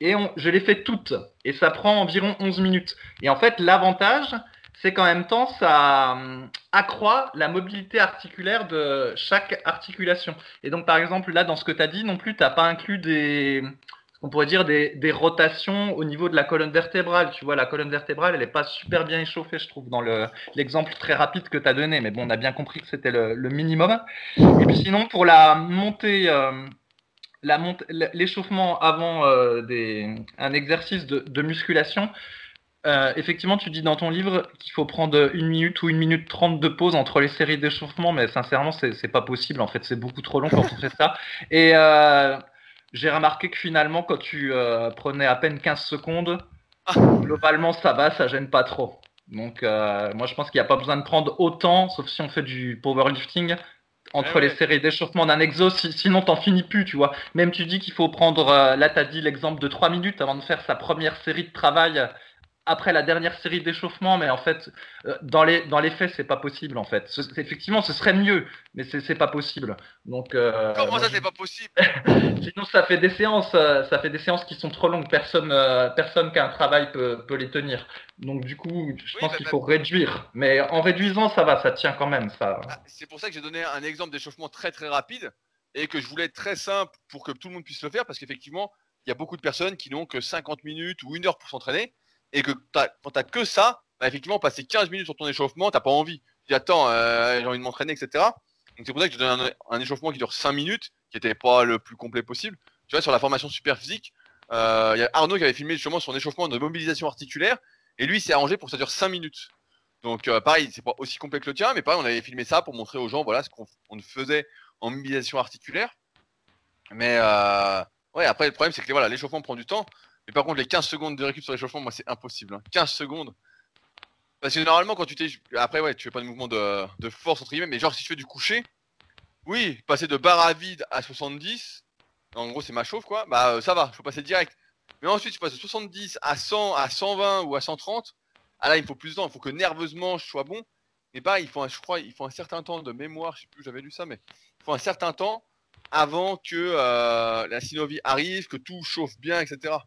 Speaker 2: et je les fais toutes. Et ça prend environ 11 minutes. Et en fait, l'avantage, c'est qu'en même temps, ça hum, accroît la mobilité articulaire de chaque articulation. Et donc, par exemple, là, dans ce que tu as dit, non plus, tu n'as pas inclus des, on pourrait dire des, rotations au niveau de la colonne vertébrale. Tu vois, la colonne vertébrale, elle n'est pas super bien échauffée, je trouve, dans l'exemple très rapide que tu as donné. Mais bon, on a bien compris que c'était le, minimum. Et puis sinon, pour la montée, euh, l'échauffement avant euh, un exercice de, musculation, euh, effectivement, tu dis dans ton livre qu'il faut prendre une minute ou une minute trente de pause entre les séries d'échauffement, mais sincèrement, c'est pas possible. En fait, c'est beaucoup trop long quand on fait ça. Et j'ai remarqué que finalement, quand tu euh, prenais à peine 15 secondes, globalement, ça va, ça gêne pas trop. Donc, euh, moi, je pense qu'il n'y a pas besoin de prendre autant, sauf si on fait du powerlifting, entre les séries d'échauffement d'un exo, sinon t'en finis plus, tu vois. Même tu dis qu'il faut prendre, euh, là, tu as dit l'exemple de 3 minutes avant de faire sa première série de travail après la dernière série d'échauffement, mais en fait, euh, dans, les, dans les faits, c'est pas possible en fait. effectivement, ce serait mieux, mais c'est pas possible. Donc,
Speaker 1: euh, Comment ça, c'est pas possible?
Speaker 2: Sinon, ça fait des séances, euh, ça fait des séances qui sont trop longues. Personne, personne qui a un travail peut, peut, les tenir. Donc, du coup, je pense qu'il faut réduire. Mais en réduisant, ça va, ça tient quand même. Ça.
Speaker 1: Ah, c'est pour ça que j'ai donné un exemple d'échauffement très très rapide et que je voulais être très simple pour que tout le monde puisse le faire, parce qu'effectivement, il y a beaucoup de personnes qui n'ont que 50 minutes ou une heure pour s'entraîner et que quand t'as que ça, bah, effectivement, passer 15 minutes sur ton échauffement, t'as pas envie. Tu dis, attends, euh, j'ai envie de m'entraîner, etc. Donc c'est pour ça que je donne un, échauffement qui dure 5 minutes, qui était pas le plus complet possible. Tu vois, sur la formation super physique, euh, il y a Arnaud qui avait filmé justement son échauffement de mobilisation articulaire, et lui, s'est arrangé pour que ça dure 5 minutes. Donc euh, pareil, c'est pas aussi complet que le tien, mais pareil, on avait filmé ça pour montrer aux gens, voilà, ce qu'on faisait en mobilisation articulaire. Mais ouais, après, le problème, c'est que voilà, l'échauffement prend du temps. Mais par contre, les 15 secondes de récup sur l'échauffement, moi, c'est impossible. 15 hein. secondes. Parce que normalement, quand tu t'es. Après, ouais, tu fais pas de mouvement de, force, entre guillemets, mais genre, si tu fais du coucher, oui, passer de barre à vide à 70, en gros, c'est ma chauffe, quoi, bah, euh, ça va, je peux passer direct. Mais ensuite, tu passes de 70 à 100, à 120 ou à 130. Ah là, il faut plus de temps, il faut que nerveusement je sois bon. Et bah, il faut, je crois, il faut un certain temps de mémoire, je sais plus, j'avais lu ça, mais il faut un certain temps avant que euh, la synovie arrive, que tout chauffe bien, etc.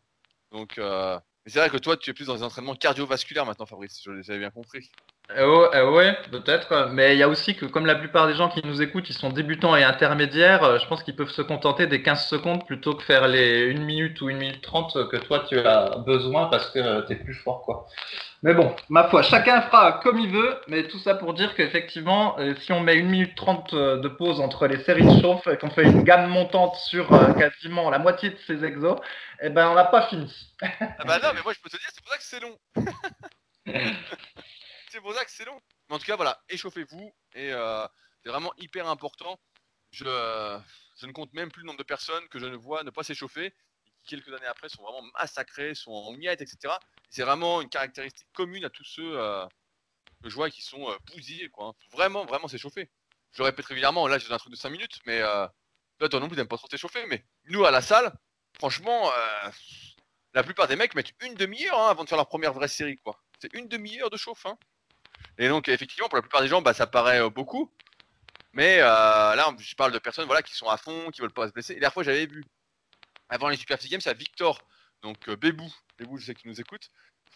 Speaker 1: Donc, euh, c'est vrai que toi, tu es plus dans des entraînements cardiovasculaires maintenant, Fabrice. Je l'avais bien compris.
Speaker 2: Euh, euh, ouais, peut-être. Mais il y a aussi que, comme la plupart des gens qui nous écoutent, ils sont débutants et intermédiaires, je pense qu'ils peuvent se contenter des 15 secondes plutôt que faire les 1 minute ou 1 minute 30 que toi tu as besoin parce que tu es plus fort, quoi. Mais bon, ma foi, chacun fera comme il veut, mais tout ça pour dire qu'effectivement, euh, si on met une minute trente euh, de pause entre les séries de chauffe et qu'on fait une gamme montante sur euh, quasiment la moitié de ces exos, eh ben on n'a pas fini.
Speaker 1: ah bah non, mais moi je peux te dire, c'est pour ça que c'est long. ça que c'est long. Mais en tout cas, voilà, échauffez-vous et c'est vraiment hyper important. Je, ne compte même plus le nombre de personnes que je ne vois ne pas s'échauffer quelques années après sont vraiment massacrés, sont en miettes, etc. C'est vraiment une caractéristique commune à tous ceux euh, que je vois qui sont euh, bousillés, quoi. Hein. Vraiment, vraiment s'échauffer. Je le répète régulièrement, là j'ai un truc de 5 minutes, mais euh, toi, non plus t'aimes pas trop t'échauffer, mais nous à la salle, franchement, euh, la plupart des mecs mettent une demi-heure hein, avant de faire leur première vraie série, quoi. C'est une demi-heure de chauffe, hein. Et donc effectivement, pour la plupart des gens, bah, ça paraît beaucoup. Mais là, je parle de personnes voilà, qui sont à fond, qui veulent pas se blesser. Et la fois, j'avais vu avant les Super Games, c'est Victor, donc euh, Bébou, Bébou, je sais qu'il nous écoute,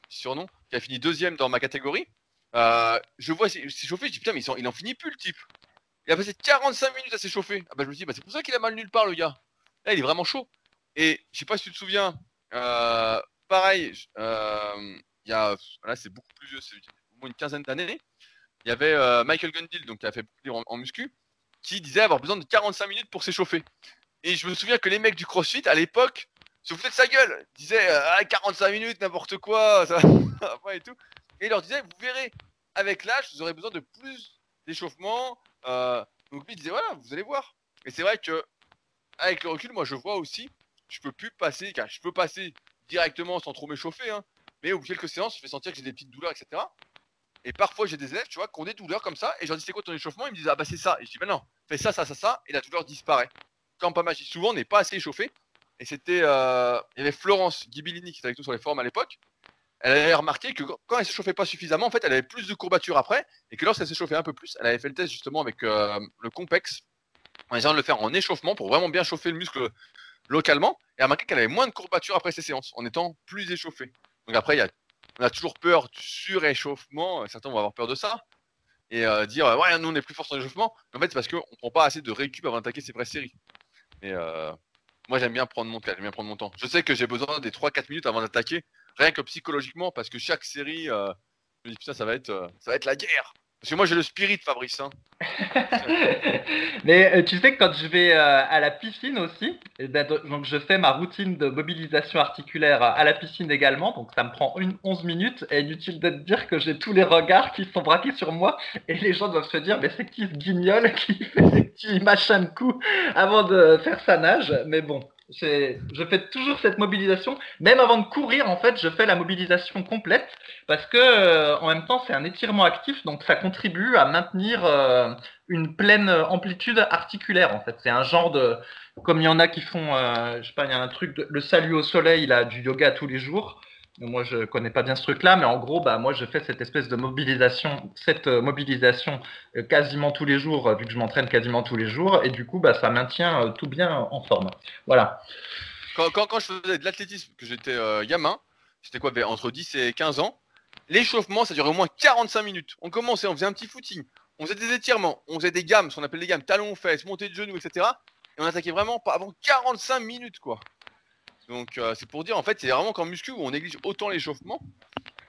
Speaker 1: surnom, qui a fini deuxième dans ma catégorie. Euh, je vois s'échauffer, je dis putain, mais il en finit plus le type. Il a passé 45 minutes à s'échauffer. Ah bah je me dis, bah, c'est pour ça qu'il a mal nulle part le gars. Là, il est vraiment chaud. Et je sais pas si tu te souviens, euh, pareil, il y a, là c'est beaucoup plus vieux, une quinzaine d'années. Il y avait Michael Gundil, donc qui a fait en, en muscu, qui disait avoir besoin de 45 minutes pour s'échauffer. Et je me souviens que les mecs du CrossFit à l'époque se foutaient de sa gueule. Disaient ah, 45 minutes, n'importe quoi, ça et tout. Et ils leur disaient, vous verrez, avec l'âge, vous aurez besoin de plus d'échauffement. Euh, donc lui il disait voilà, vous allez voir. Et c'est vrai que avec le recul, moi je vois aussi, je peux plus passer, car je peux passer directement sans trop m'échauffer, hein, mais au bout de quelques séances, je fais sentir que j'ai des petites douleurs, etc. Et parfois j'ai des élèves, tu vois, qui ont des douleurs comme ça, et je leur dis c'est quoi ton échauffement? Ils me disent ah bah c'est ça. Et je dis bah non, fais ça, ça, ça, ça, et la douleur disparaît quand pas magie. Souvent, on n'est pas assez échauffé. Et c'était. Euh, il y avait Florence Ghibellini qui était avec nous sur les forums à l'époque. Elle avait remarqué que quand elle s'échauffait pas suffisamment, en fait, elle avait plus de courbatures après. Et que lorsqu'elle s'échauffait un peu plus, elle avait fait le test justement avec euh, le Compex. En essayant de le faire en échauffement pour vraiment bien chauffer le muscle localement et a remarqué qu'elle avait moins de courbatures après ses séances, en étant plus échauffée. Donc après, il y a, on a toujours peur du suréchauffement, certains vont avoir peur de ça, et euh, dire ouais, nous on est plus fort sur l'échauffement. En fait, c'est parce qu'on prend pas assez de récup avant d'attaquer ces vraies séries. Euh, moi, j'aime bien prendre mon temps. J'aime bien prendre mon temps. Je sais que j'ai besoin des 3-4 minutes avant d'attaquer, rien que psychologiquement, parce que chaque série, euh, je me dis putain, ça va être, euh, ça va être la guerre. Parce que moi, j'ai le spirit, Fabrice. Hein.
Speaker 2: Mais euh, tu sais que quand je vais euh, à la piscine aussi, eh ben, do- donc je fais ma routine de mobilisation articulaire à la piscine également, donc ça me prend une 11 minutes et inutile de te dire que j'ai tous les regards qui sont braqués sur moi et les gens doivent se dire mais c'est qui ce guignol qui fait des petits machins de coups avant de faire sa nage? Mais bon, je fais toujours cette mobilisation, même avant de courir en fait, je fais la mobilisation complète parce que euh, en même temps c'est un étirement actif, donc ça contribue à maintenir euh, une pleine amplitude articulaire en fait. C'est un genre de comme il y en a qui font, euh, je sais pas, il y a un truc, de- le salut au soleil, là, du yoga tous les jours. Moi, je connais pas bien ce truc-là, mais en gros, bah, moi, je fais cette espèce de mobilisation, cette euh, mobilisation euh, quasiment tous les jours, euh, vu que je m'entraîne quasiment tous les jours, et du coup, bah, ça maintient tout bien en forme. Voilà.
Speaker 1: Quand, quand, je faisais de l'athlétisme, que j'étais gamin, j'étais quoi, vers- entre 10 et 15 ans, l'échauffement, ça durait au moins 45 minutes. On commençait, on faisait un petit footing, on faisait des étirements, on faisait des gammes, ce qu'on appelle des gammes, talons, fesses, montée de genoux, etc. Et on attaquait vraiment pas avant 45 minutes, quoi. Donc euh, c'est pour dire, en fait, c'est vraiment qu'en muscu où on néglige autant l'échauffement.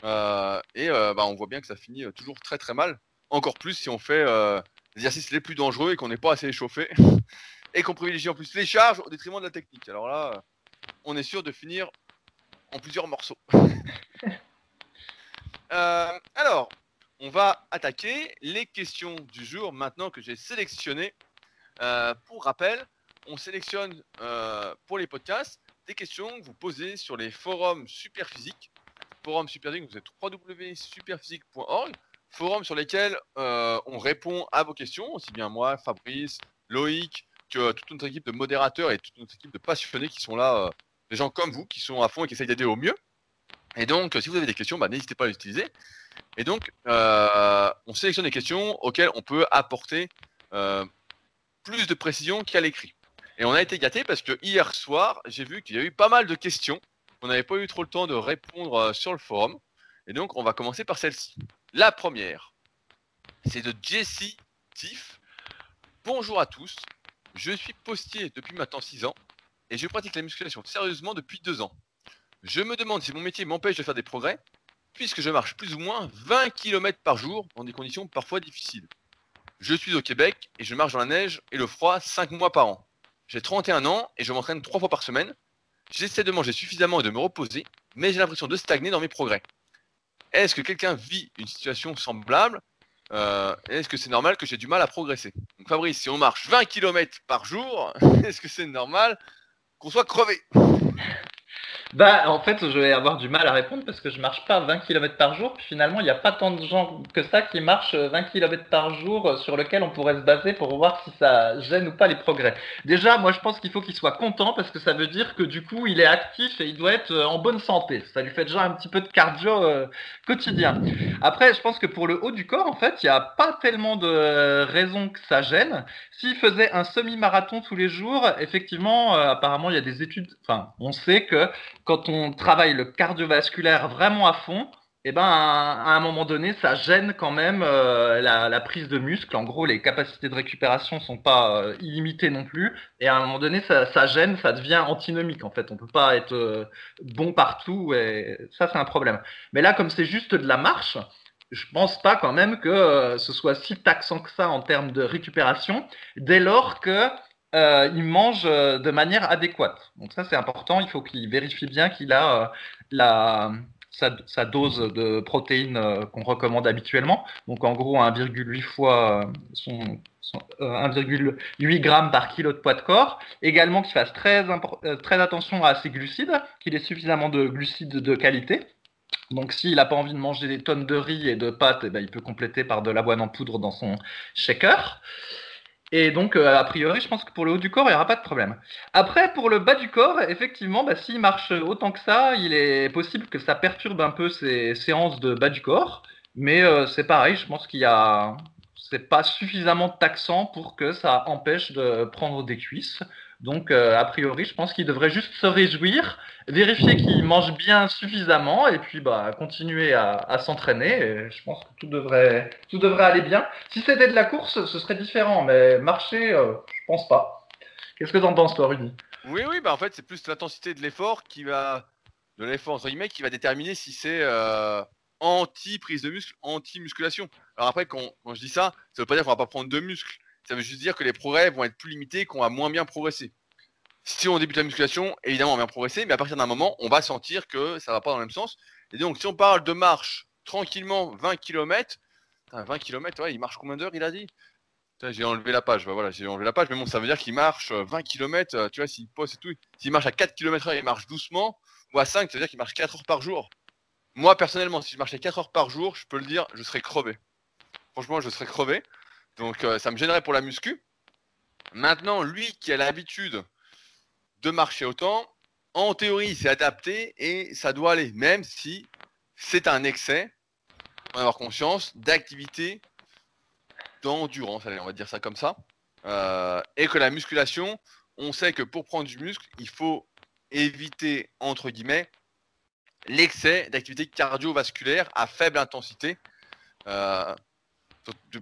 Speaker 1: Euh, et euh, bah, on voit bien que ça finit toujours très très mal. Encore plus si on fait les exercices les plus dangereux et qu'on n'est pas assez échauffé. et qu'on privilégie en plus les charges au détriment de la technique. Alors là, on est sûr de finir en plusieurs morceaux. Alors, on va attaquer les questions du jour maintenant que j'ai sélectionné. Euh, pour rappel, on sélectionne pour les podcasts des questions que vous posez sur les forums Superphysique. Forum Superphysique, vous êtes www.superphysique.org. Forum sur lesquels euh, on répond à vos questions, aussi bien moi, Fabrice, Loïc, que toute notre équipe de modérateurs et toute notre équipe de passionnés qui sont là, euh, des gens comme vous, qui sont à fond et qui essayent d'aider au mieux. Et donc, euh, si vous avez des questions, bah, n'hésitez pas à les utiliser. Et donc, euh, on sélectionne des questions auxquelles on peut apporter euh, plus de précision qu'à l'écrit. Et on a été gâtés parce que hier soir, j'ai vu qu'il y a eu pas mal de questions. On n'avait pas eu trop le temps de répondre euh, sur le forum. Et donc, on va commencer par celle-ci. La première, c'est de Jessie Tiff. Bonjour à tous. Je suis postier depuis maintenant 6 ans et je pratique la musculation sérieusement depuis 2 ans. Je me demande si mon métier m'empêche de faire des progrès, puisque je marche plus ou moins 20 km par jour dans des conditions parfois difficiles. Je suis au Québec et je marche dans la neige et le froid 5 mois par an. J'ai 31 ans et je m'entraîne 3 fois par semaine. J'essaie de manger suffisamment et de me reposer, mais j'ai l'impression de stagner dans mes progrès. Est-ce que quelqu'un vit une situation semblable Euh, Est-ce que c'est normal que j'ai du mal à progresser? Donc Fabrice, si on marche 20 km par jour, est-ce que c'est normal qu'on soit crevé?
Speaker 2: Bah, en fait, je vais avoir du mal à répondre parce que je marche pas 20 km par jour. Puis finalement, il n'y a pas tant de gens que ça qui marchent 20 km par jour euh, sur lequel on pourrait se baser pour voir si ça gêne ou pas les progrès. Déjà, moi, je pense qu'il faut qu'il soit content parce que ça veut dire que du coup, il est actif et il doit être euh, en bonne santé. Ça lui fait déjà un petit peu de cardio euh, quotidien. Après, je pense que pour le haut du corps, en fait, il n'y a pas tellement de euh, raisons que ça gêne. S'il faisait un semi-marathon tous les jours, effectivement, euh, apparemment, il y a des études. Enfin, on sait que quand on travaille le cardiovasculaire vraiment à fond, eh ben, à un moment donné, ça gêne quand même euh, la, prise de muscle. En gros, les capacités de récupération sont pas euh, illimitées non plus. Et à un moment donné, ça, gêne, ça devient antinomique. En fait, on peut pas être euh, bon partout. Et ça, c'est un problème. Mais là, comme c'est juste de la marche, je pense pas quand même que ce soit si taxant que ça en termes de récupération, dès lors que euh, il mange euh, de manière adéquate. Donc ça c'est important, il faut qu'il vérifie bien qu'il a euh, la, sa, dose de protéines qu'on recommande habituellement. Donc en gros 1,8 fois son, son 1,8 grammes par kilo de poids de corps. Également qu'il fasse très, très attention à ses glucides, qu'il ait suffisamment de glucides de qualité. Donc s'il n'a pas envie de manger des tonnes de riz et de pâtes, eh ben, il peut compléter par de l'avoine en poudre dans son shaker. Et donc, euh, a priori, je pense que pour le haut du corps, il n'y aura pas de problème. Après, pour le bas du corps, effectivement, bah, s'il marche autant que ça, il est possible que ça perturbe un peu ses séances de bas du corps. Mais euh, c'est pareil, je pense qu'il y a. c'est pas suffisamment taxant pour que ça empêche de prendre des cuisses. Donc, euh, a priori, je pense qu'il devrait juste se réjouir, vérifier qu'il mange bien suffisamment et puis bah, continuer à, s'entraîner. Je pense que tout devrait, tout devrait aller bien. Si c'était de la course, ce serait différent, mais marcher, euh, je pense pas. Qu'est-ce que tu en penses, toi, Rudy?
Speaker 1: Oui, oui, bah en fait, c'est plus l'intensité de l'effort qui va, de l'effort entre guillemets, qui va déterminer si c'est euh, anti-prise de muscle, anti-musculation. Alors après, quand, quand, je dis ça, ça veut pas dire qu'on va pas prendre de muscles. Ça veut juste dire que les progrès vont être plus limités, qu'on va moins bien progresser. Si on débute la musculation, évidemment, on va bien progresser, mais à partir d'un moment, on va sentir que ça va pas dans le même sens. Et donc, si on parle de marche tranquillement 20 km, 20 km, ouais, il marche combien d'heures, il a dit? J'ai enlevé la page, voilà, j'ai enlevé la page, mais bon, ça veut dire qu'il marche 20 km, tu vois, s'il pose et tout. S'il marche à 4 km h il marche doucement, ou à 5, ça veut dire qu'il marche 4 heures par jour. Moi, personnellement, si je marchais 4 heures par jour, je peux le dire, je serais crevé. Franchement, je serais crevé. Donc euh, ça me gênerait pour la muscu. Maintenant, lui qui a l'habitude de marcher autant, en théorie, c'est adapté et ça doit aller, même si c'est un excès, on avoir conscience, d'activité d'endurance, allez, on va dire ça comme ça. Euh, et que la musculation, on sait que pour prendre du muscle, il faut éviter, entre guillemets, l'excès d'activité cardiovasculaire à faible intensité. Euh,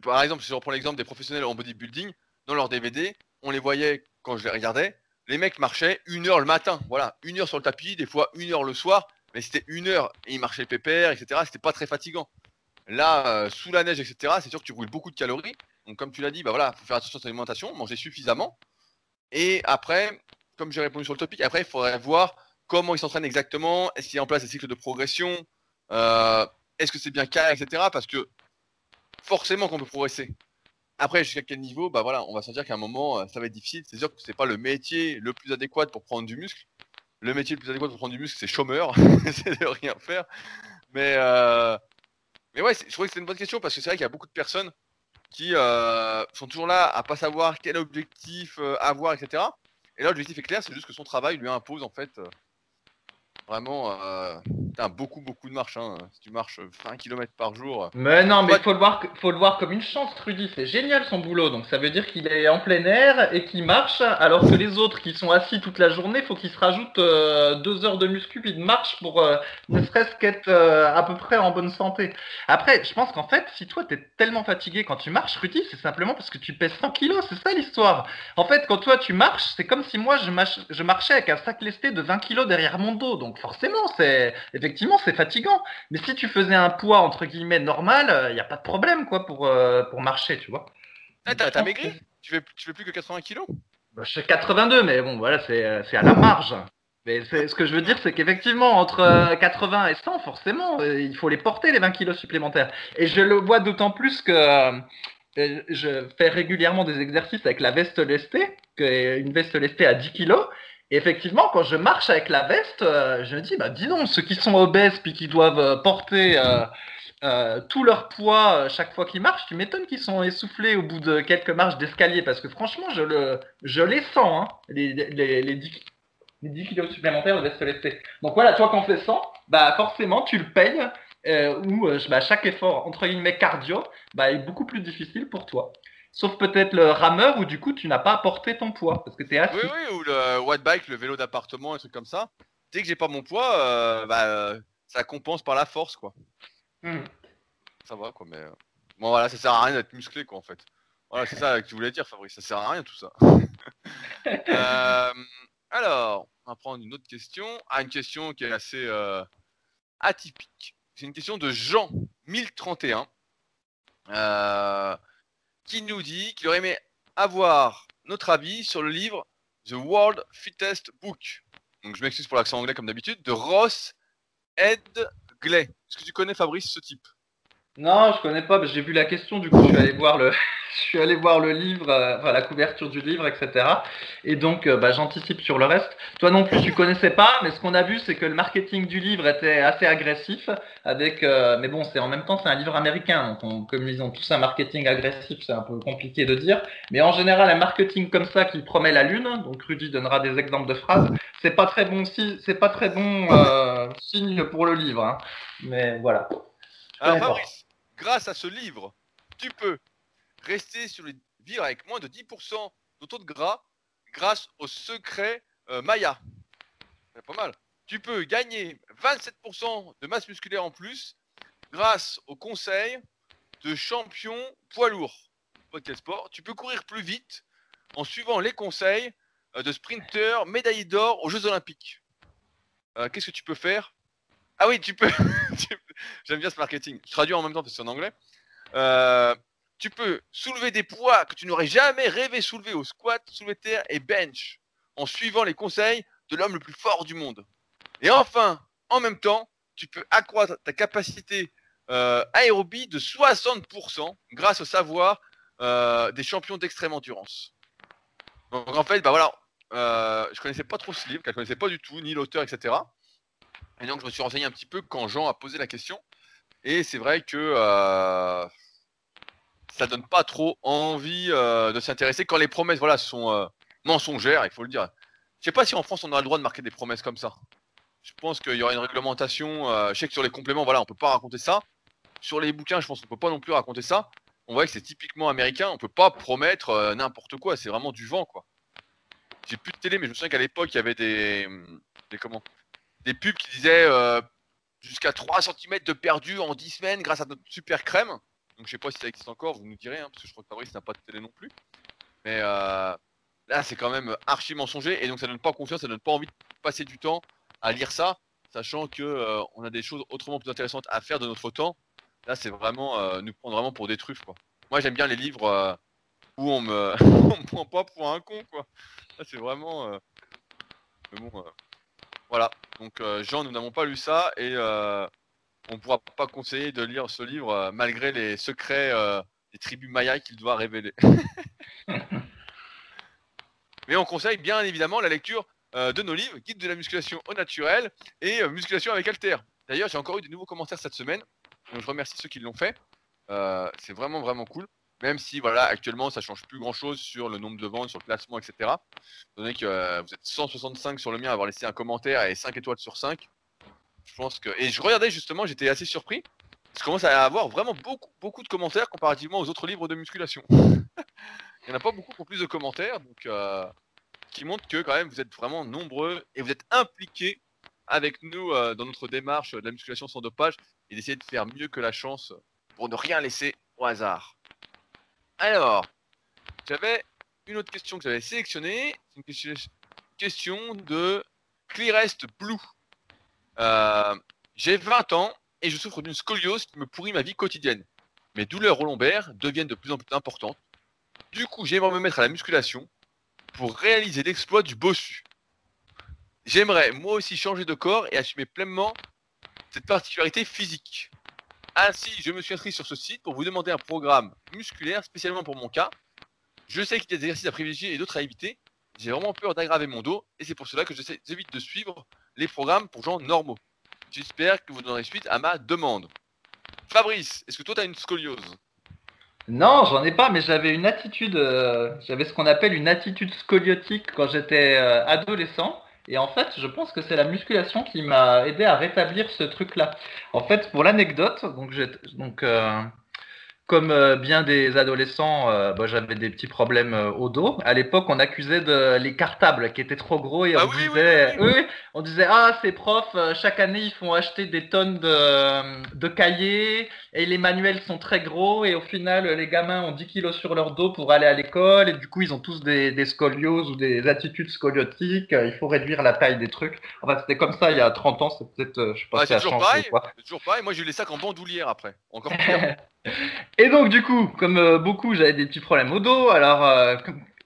Speaker 1: par exemple, si je reprends l'exemple des professionnels en bodybuilding, dans leur DVD, on les voyait quand je les regardais, les mecs marchaient une heure le matin, voilà, une heure sur le tapis, des fois une heure le soir, mais c'était une heure et ils marchaient pépère, etc. C'était pas très fatigant. Là, euh, sous la neige, etc., c'est sûr que tu brûles beaucoup de calories. Donc, comme tu l'as dit, bah voilà, faut faire attention à ton alimentation, manger suffisamment. Et après, comme j'ai répondu sur le topic, après, il faudrait voir comment ils s'entraînent exactement, est-ce qu'il y a en place des cycles de progression, euh, est-ce que c'est bien carré, etc. Parce que forcément qu'on peut progresser. Après, jusqu'à quel niveau, bah voilà, on va sentir qu'à un moment, euh, ça va être difficile. C'est sûr que c'est pas le métier le plus adéquat pour prendre du muscle. Le métier le plus adéquat pour prendre du muscle, c'est chômeur, c'est de rien faire. Mais, euh... mais ouais, je trouvais que c'était une bonne question parce que c'est vrai qu'il y a beaucoup de personnes qui euh, sont toujours là à pas savoir quel objectif avoir, etc. Et là, l'objectif est clair, c'est juste que son travail lui impose en fait Vraiment, euh, beaucoup, beaucoup de marche. Hein. Si tu marches 20 km par jour.
Speaker 2: Mais non, mais il faut, le voir, faut le voir comme une chance, Rudy. C'est génial son boulot. Donc ça veut dire qu'il est en plein air et qu'il marche, alors que les autres qui sont assis toute la journée, faut qu'ils se rajoutent euh, deux heures de muscu et de marche pour euh, ne serait-ce qu'être euh, à peu près en bonne santé. Après, je pense qu'en fait, si toi t'es tellement fatigué quand tu marches, Rudy, c'est simplement parce que tu pèses 100 kilos. C'est ça l'histoire. En fait, quand toi tu marches, c'est comme si moi je, je marchais avec un sac lesté de 20 kilos derrière mon dos. Donc forcément, c'est effectivement c'est fatigant. Mais si tu faisais un poids entre guillemets normal, il euh, n'y a pas de problème quoi pour euh, pour marcher, tu vois.
Speaker 1: Ah, t'as maigri? Tu fais, tu fais plus que 80 kilos?
Speaker 2: Bah, Je fais 82, mais bon voilà, c'est euh, à la marge. Mais ce que je veux dire, c'est qu'effectivement, entre 80 et 100, forcément, il faut les porter, les 20 kilos supplémentaires. Et je le vois d'autant plus que je fais régulièrement des exercices avec la veste lestée, une veste lestée à 10 kilos, effectivement, quand je marche avec la veste, euh, je me dis, bah, dis donc, ceux qui sont obèses puis qui doivent euh, porter euh, tout leur poids chaque fois qu'ils marchent, tu m'étonnes qu'ils sont essoufflés au bout de quelques marches d'escalier parce que franchement, je, le, je les sens, hein, les, les, les, 10, les 10 kilos supplémentaires de veste Donc voilà, toi, quand on fait 100, bah, forcément, tu le payes. où bah, chaque effort entre guillemets cardio bah, est beaucoup plus difficile pour toi. Sauf peut-être le rameur où du coup tu n'as pas apporté ton poids parce que tu es assis.
Speaker 1: Oui, oui, ou le white bike, le vélo d'appartement, un truc comme ça. Dès que j'ai pas mon poids, euh, bah, euh, ça compense par la force quoi. Hmm. Ça va quoi, mais euh, bon voilà, ça sert à rien d'être musclé quoi en fait. Voilà, c'est ça que tu voulais dire Fabrice, ça sert à rien tout ça. alors, on va prendre une autre question. Ah, une question qui est assez atypique. C'est une question de Jean 1031. Euh, qui nous dit qu'il aurait aimé avoir notre avis sur le livre The World Fittest Book. Donc je m'excuse pour l'accent anglais comme d'habitude, de Ross Ed Glay. Est-ce que tu connais Fabrice ce type?
Speaker 2: Non, je connais pas, j'ai vu la question, du coup je suis allé voir le, je suis allé voir le livre, euh, enfin, la couverture du livre, etc. Et donc, euh, bah, j'anticipe sur le reste. Toi non plus, tu connaissais pas, mais ce qu'on a vu, c'est que le marketing du livre était assez agressif. Avec, euh, mais bon, c'est en même temps, c'est un livre américain, donc comme ils ont tous un marketing agressif, c'est un peu compliqué de dire. Mais en général, un marketing comme ça qui promet la lune, donc Rudy donnera des exemples de phrases, c'est pas très bon si, c'est pas très bon signe pour le livre. Hein. Mais voilà.
Speaker 1: Alors Fabrice, grâce à ce livre, tu peux rester sur les vivre avec moins de 10% de taux de gras grâce au secret euh, Maya. C'est pas mal. Tu peux gagner 27% de masse musculaire en plus grâce au conseil de champion poids lourd. Podcast sport. Tu peux courir plus vite en suivant les conseils euh, de sprinter médaillé d'or aux Jeux Olympiques. Euh, Qu'est-ce que tu peux faire? Ah oui, tu peux. J'aime bien ce marketing. Je traduis en même temps parce que c'est en anglais. Euh, tu peux soulever des poids que tu n'aurais jamais rêvé soulever au squat, soulevé terre et bench en suivant les conseils de l'homme le plus fort du monde. Et enfin, en même temps, tu peux accroître ta capacité euh, aérobie de 60% grâce au savoir euh, des champions d'extrême endurance. Donc en fait, bah voilà, euh, je connaissais pas trop ce livre, je connaissais pas du tout, ni l'auteur, etc. Et donc je me suis renseigné un petit peu quand Jean a posé la question. Et c'est vrai que euh, ça donne pas trop envie euh, de s'intéresser quand les promesses voilà, sont euh, mensongères, il faut le dire. Je sais pas si en France on a le droit de marquer des promesses comme ça. Je pense qu'il y aura une réglementation. je sais que sur les compléments, voilà, on peut pas raconter ça. Sur les bouquins, je pense qu'on peut pas non plus raconter ça. On voit que c'est typiquement américain. On peut pas promettre n'importe quoi. C'est vraiment du vent, quoi. J'ai plus de télé, mais je me souviens qu'à l'époque, il y avait des, des comment, des pubs qui disaient euh, jusqu'à 3 cm de perdu en 10 semaines grâce à notre super crème. Donc je sais pas si ça existe encore, vous nous direz, hein, parce que je crois que Fabrice n'a pas de télé non plus. Mais euh, là, c'est quand même archi mensonger, et donc ça donne pas confiance, ça donne pas envie de passer du temps à lire ça, sachant que euh, on a des choses autrement plus intéressantes à faire de notre temps. Là, c'est vraiment nous prendre vraiment pour des truffes, quoi. Moi, j'aime bien les livres où on me, me prend pas pour un con, quoi. Là, c'est vraiment. Mais bon, voilà. Donc, euh, Jean, nous n'avons pas lu ça, et euh, on pourra pas conseiller de lire ce livre euh, malgré les secrets des tribus mayas qu'il doit révéler. Mais on conseille bien évidemment la lecture de nos livres, Guide de la musculation au naturel et Musculation avec Alter. D'ailleurs, j'ai encore eu de nouveaux commentaires cette semaine, donc je remercie ceux qui l'ont fait. C'est vraiment vraiment cool. Même si voilà, actuellement ça change plus grand chose sur le nombre de ventes, sur le classement, etc. Que euh, vous êtes 165 sur le mien à avoir laissé un commentaire et 5 étoiles sur 5. Je pense que. Et je regardais justement, j'étais assez surpris. Je commence à avoir vraiment beaucoup, beaucoup de commentaires comparativement aux autres livres de musculation. Il n'y en a pas beaucoup ont plus de commentaires, donc euh, qui montre que quand même vous êtes vraiment nombreux et vous êtes impliqués avec nous euh, dans notre démarche de la musculation sans dopage et d'essayer de faire mieux que la chance pour ne rien laisser au hasard. Alors, j'avais une autre question que j'avais sélectionnée, c'est une question, de Clearest Blue. Euh, J'ai 20 ans et je souffre d'une scoliose qui me pourrit ma vie quotidienne. Mes douleurs au lombaire deviennent de plus en plus importantes. Du coup, j'aimerais me mettre à la musculation pour réaliser l'exploit du bossu. J'aimerais moi aussi changer de corps et assumer pleinement cette particularité physique. Ainsi, je me suis inscrit sur ce site pour vous demander un programme musculaire spécialement pour mon cas. Je sais qu'il y a des exercices à privilégier et d'autres à éviter. J'ai vraiment peur d'aggraver mon dos et c'est pour cela que j'évite de suivre les programmes pour gens normaux. J'espère que vous donnerez suite à ma demande. Fabrice, est-ce que toi tu as une scoliose?
Speaker 2: Non, j'en ai pas, mais j'avais une attitude, euh, j'avais ce qu'on appelle une attitude scoliotique quand j'étais euh, adolescent. Et en fait, je pense que c'est la musculation qui m'a aidé à rétablir ce truc-là. En fait, pour l'anecdote, donc, j'ai- donc euh, comme euh, bien des adolescents, euh, bah, j'avais des petits problèmes euh, au dos. À l'époque, on accusait de les cartables qui étaient trop gros et on
Speaker 1: Ah oui,
Speaker 2: disait,
Speaker 1: oui, oui.
Speaker 2: oui, on disait ah ces profs euh, chaque année ils font acheter des tonnes de, de cahiers et les manuels sont très gros et au final les gamins ont 10 kilos sur leur dos pour aller à l'école et du coup ils ont tous des, des scolioses ou des attitudes scoliotiques. Euh, Il faut réduire la taille des trucs. Enfin c'était comme ça il y a 30 ans. C'est peut-être euh, je sais pas
Speaker 1: Ouais,
Speaker 2: si
Speaker 1: c'est
Speaker 2: ça a changé.
Speaker 1: C'est toujours pareil. Moi j'ai eu les sacs en bandoulière après. Encore pire.
Speaker 2: Et donc du coup, comme euh, beaucoup, j'avais des petits problèmes au dos. Alors euh,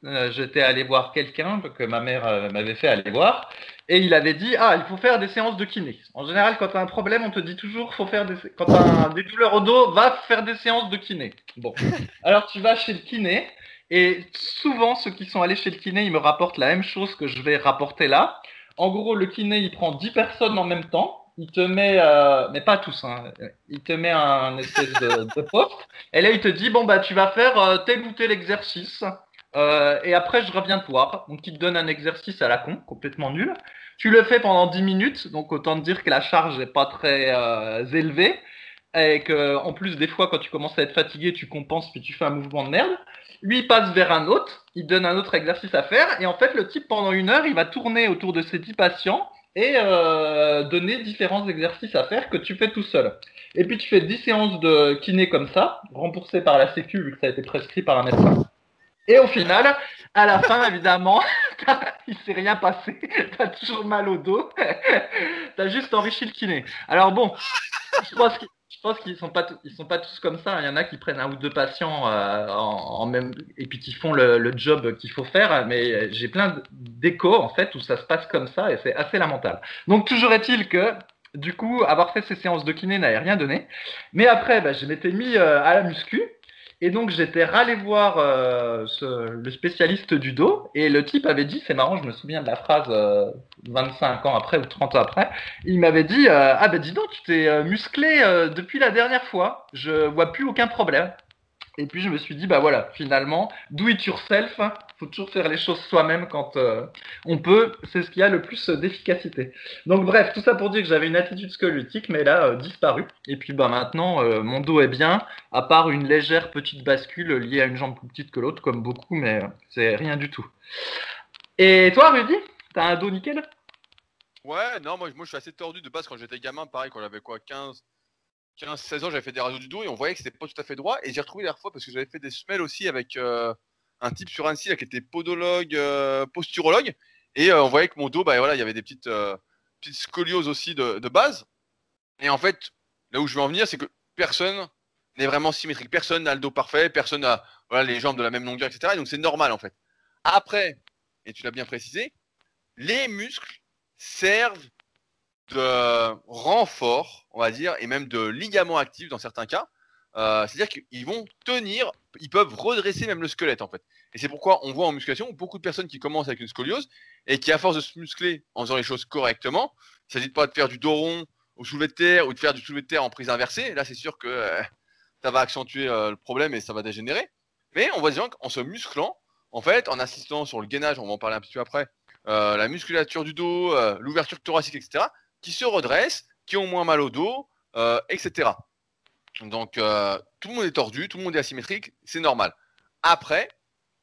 Speaker 2: euh, j'étais allé voir quelqu'un que ma mère m'avait fait aller voir, et il avait dit ah il faut faire des séances de kiné. En général, quand t'as un problème, on te dit toujours faut faire des quand t'as un- des douleurs au dos, va faire des séances de kiné. Bon, alors tu vas chez le kiné. Et souvent, ceux qui sont allés chez le kiné, ils me rapportent la même chose que je vais rapporter là. En gros, le kiné, il prend 10 personnes en même temps. Il te met, euh, mais pas tous, hein, il te met un espèce de, de poste. Et là, il te dit, bon, bah, tu vas faire euh, tel ou tel exercice. Euh, et après, je reviens te voir. Donc, il te donne un exercice à la con, complètement nul. Tu le fais pendant 10 minutes. Donc, autant te dire que la charge n'est pas très euh, élevée. et que, en plus, des fois, quand tu commences à être fatigué, tu compenses puis tu fais un mouvement de merde. Lui, il passe vers un autre, il donne un autre exercice à faire, et en fait, le type, pendant une heure, il va tourner autour de ses 10 patients et euh, donner différents exercices à faire que tu fais tout seul. Et puis, tu fais 10 séances de kiné comme ça, remboursées par la Sécu, vu que ça a été prescrit par un médecin. Et au final, à la fin, évidemment, il s'est rien passé. T'as toujours mal au dos. T'as juste enrichi le kiné. Alors bon, je pense que je pense qu'ils sont pas ils sont pas tous comme ça. Il y en a qui prennent un ou deux patients euh, en, même et puis qui font le, job qu'il faut faire. Mais j'ai plein d'échos en fait où ça se passe comme ça et c'est assez lamentable. Donc toujours est-il que du coup avoir fait ces séances de kiné n'avait rien donné. Mais après, bah, je m'étais mis euh, à la muscu et donc j'étais rallé voir euh, le spécialiste du dos. Et le type avait dit, c'est marrant, je me souviens de la phrase 25 euh, ans après ou 30 ans après, il m'avait dit, euh, ah ben dis donc, tu t'es musclé depuis la dernière fois, je vois plus aucun problème. Et puis je me suis dit, bah voilà, finalement, do it yourself, faut toujours faire les choses soi-même quand euh, on peut, c'est ce qui a le plus d'efficacité. Donc bref, tout ça pour dire que j'avais une attitude squelettique, mais là, euh, disparu. Et puis bah maintenant, euh, mon dos est bien, à part une légère petite bascule liée à une jambe plus petite que l'autre, comme beaucoup, mais c'est rien du tout. Et toi, Rudy, t'as un dos nickel?
Speaker 1: Ouais, non, moi, moi je suis assez tordu de base quand j'étais gamin, pareil, quand j'avais quoi, 15 15-16 ans, j'avais fait des radios du dos et on voyait que c'était pas tout à fait droit. Et j'ai retrouvé la fois parce que j'avais fait des semelles aussi avec euh, un type sur Annecy là, qui était podologue, euh, posturologue. Et euh, on voyait que mon dos, bah, voilà, il y avait des petites, petites scolioses aussi de, base. Et en fait, là où je veux en venir, c'est que personne n'est vraiment symétrique. Personne n'a le dos parfait, personne n'a voilà, les jambes de la même longueur, etc. donc c'est normal en fait. Après, et tu l'as bien précisé, les muscles servent de renfort, on va dire, et même de ligaments actifs dans certains cas. Euh, c'est-à-dire qu'ils vont tenir, ils peuvent redresser même le squelette en fait. Et c'est pourquoi on voit en musculation beaucoup de personnes qui commencent avec une scoliose et qui, à force de se muscler en faisant les choses correctement, il ne s'agit pas de faire du dos rond au soulevé de terre ou de faire du soulevé de terre en prise inversée. Là, c'est sûr que euh, ça va accentuer euh, le problème et ça va dégénérer. Mais on voit des gens qu'en se musclant, en fait, en insistant sur le gainage, on va en parler un petit peu après, la musculature du dos, l'ouverture thoracique, etc., qui se redressent, qui ont moins mal au dos, euh, etc. Donc euh, tout le monde est tordu, tout le monde est asymétrique, c'est normal. Après,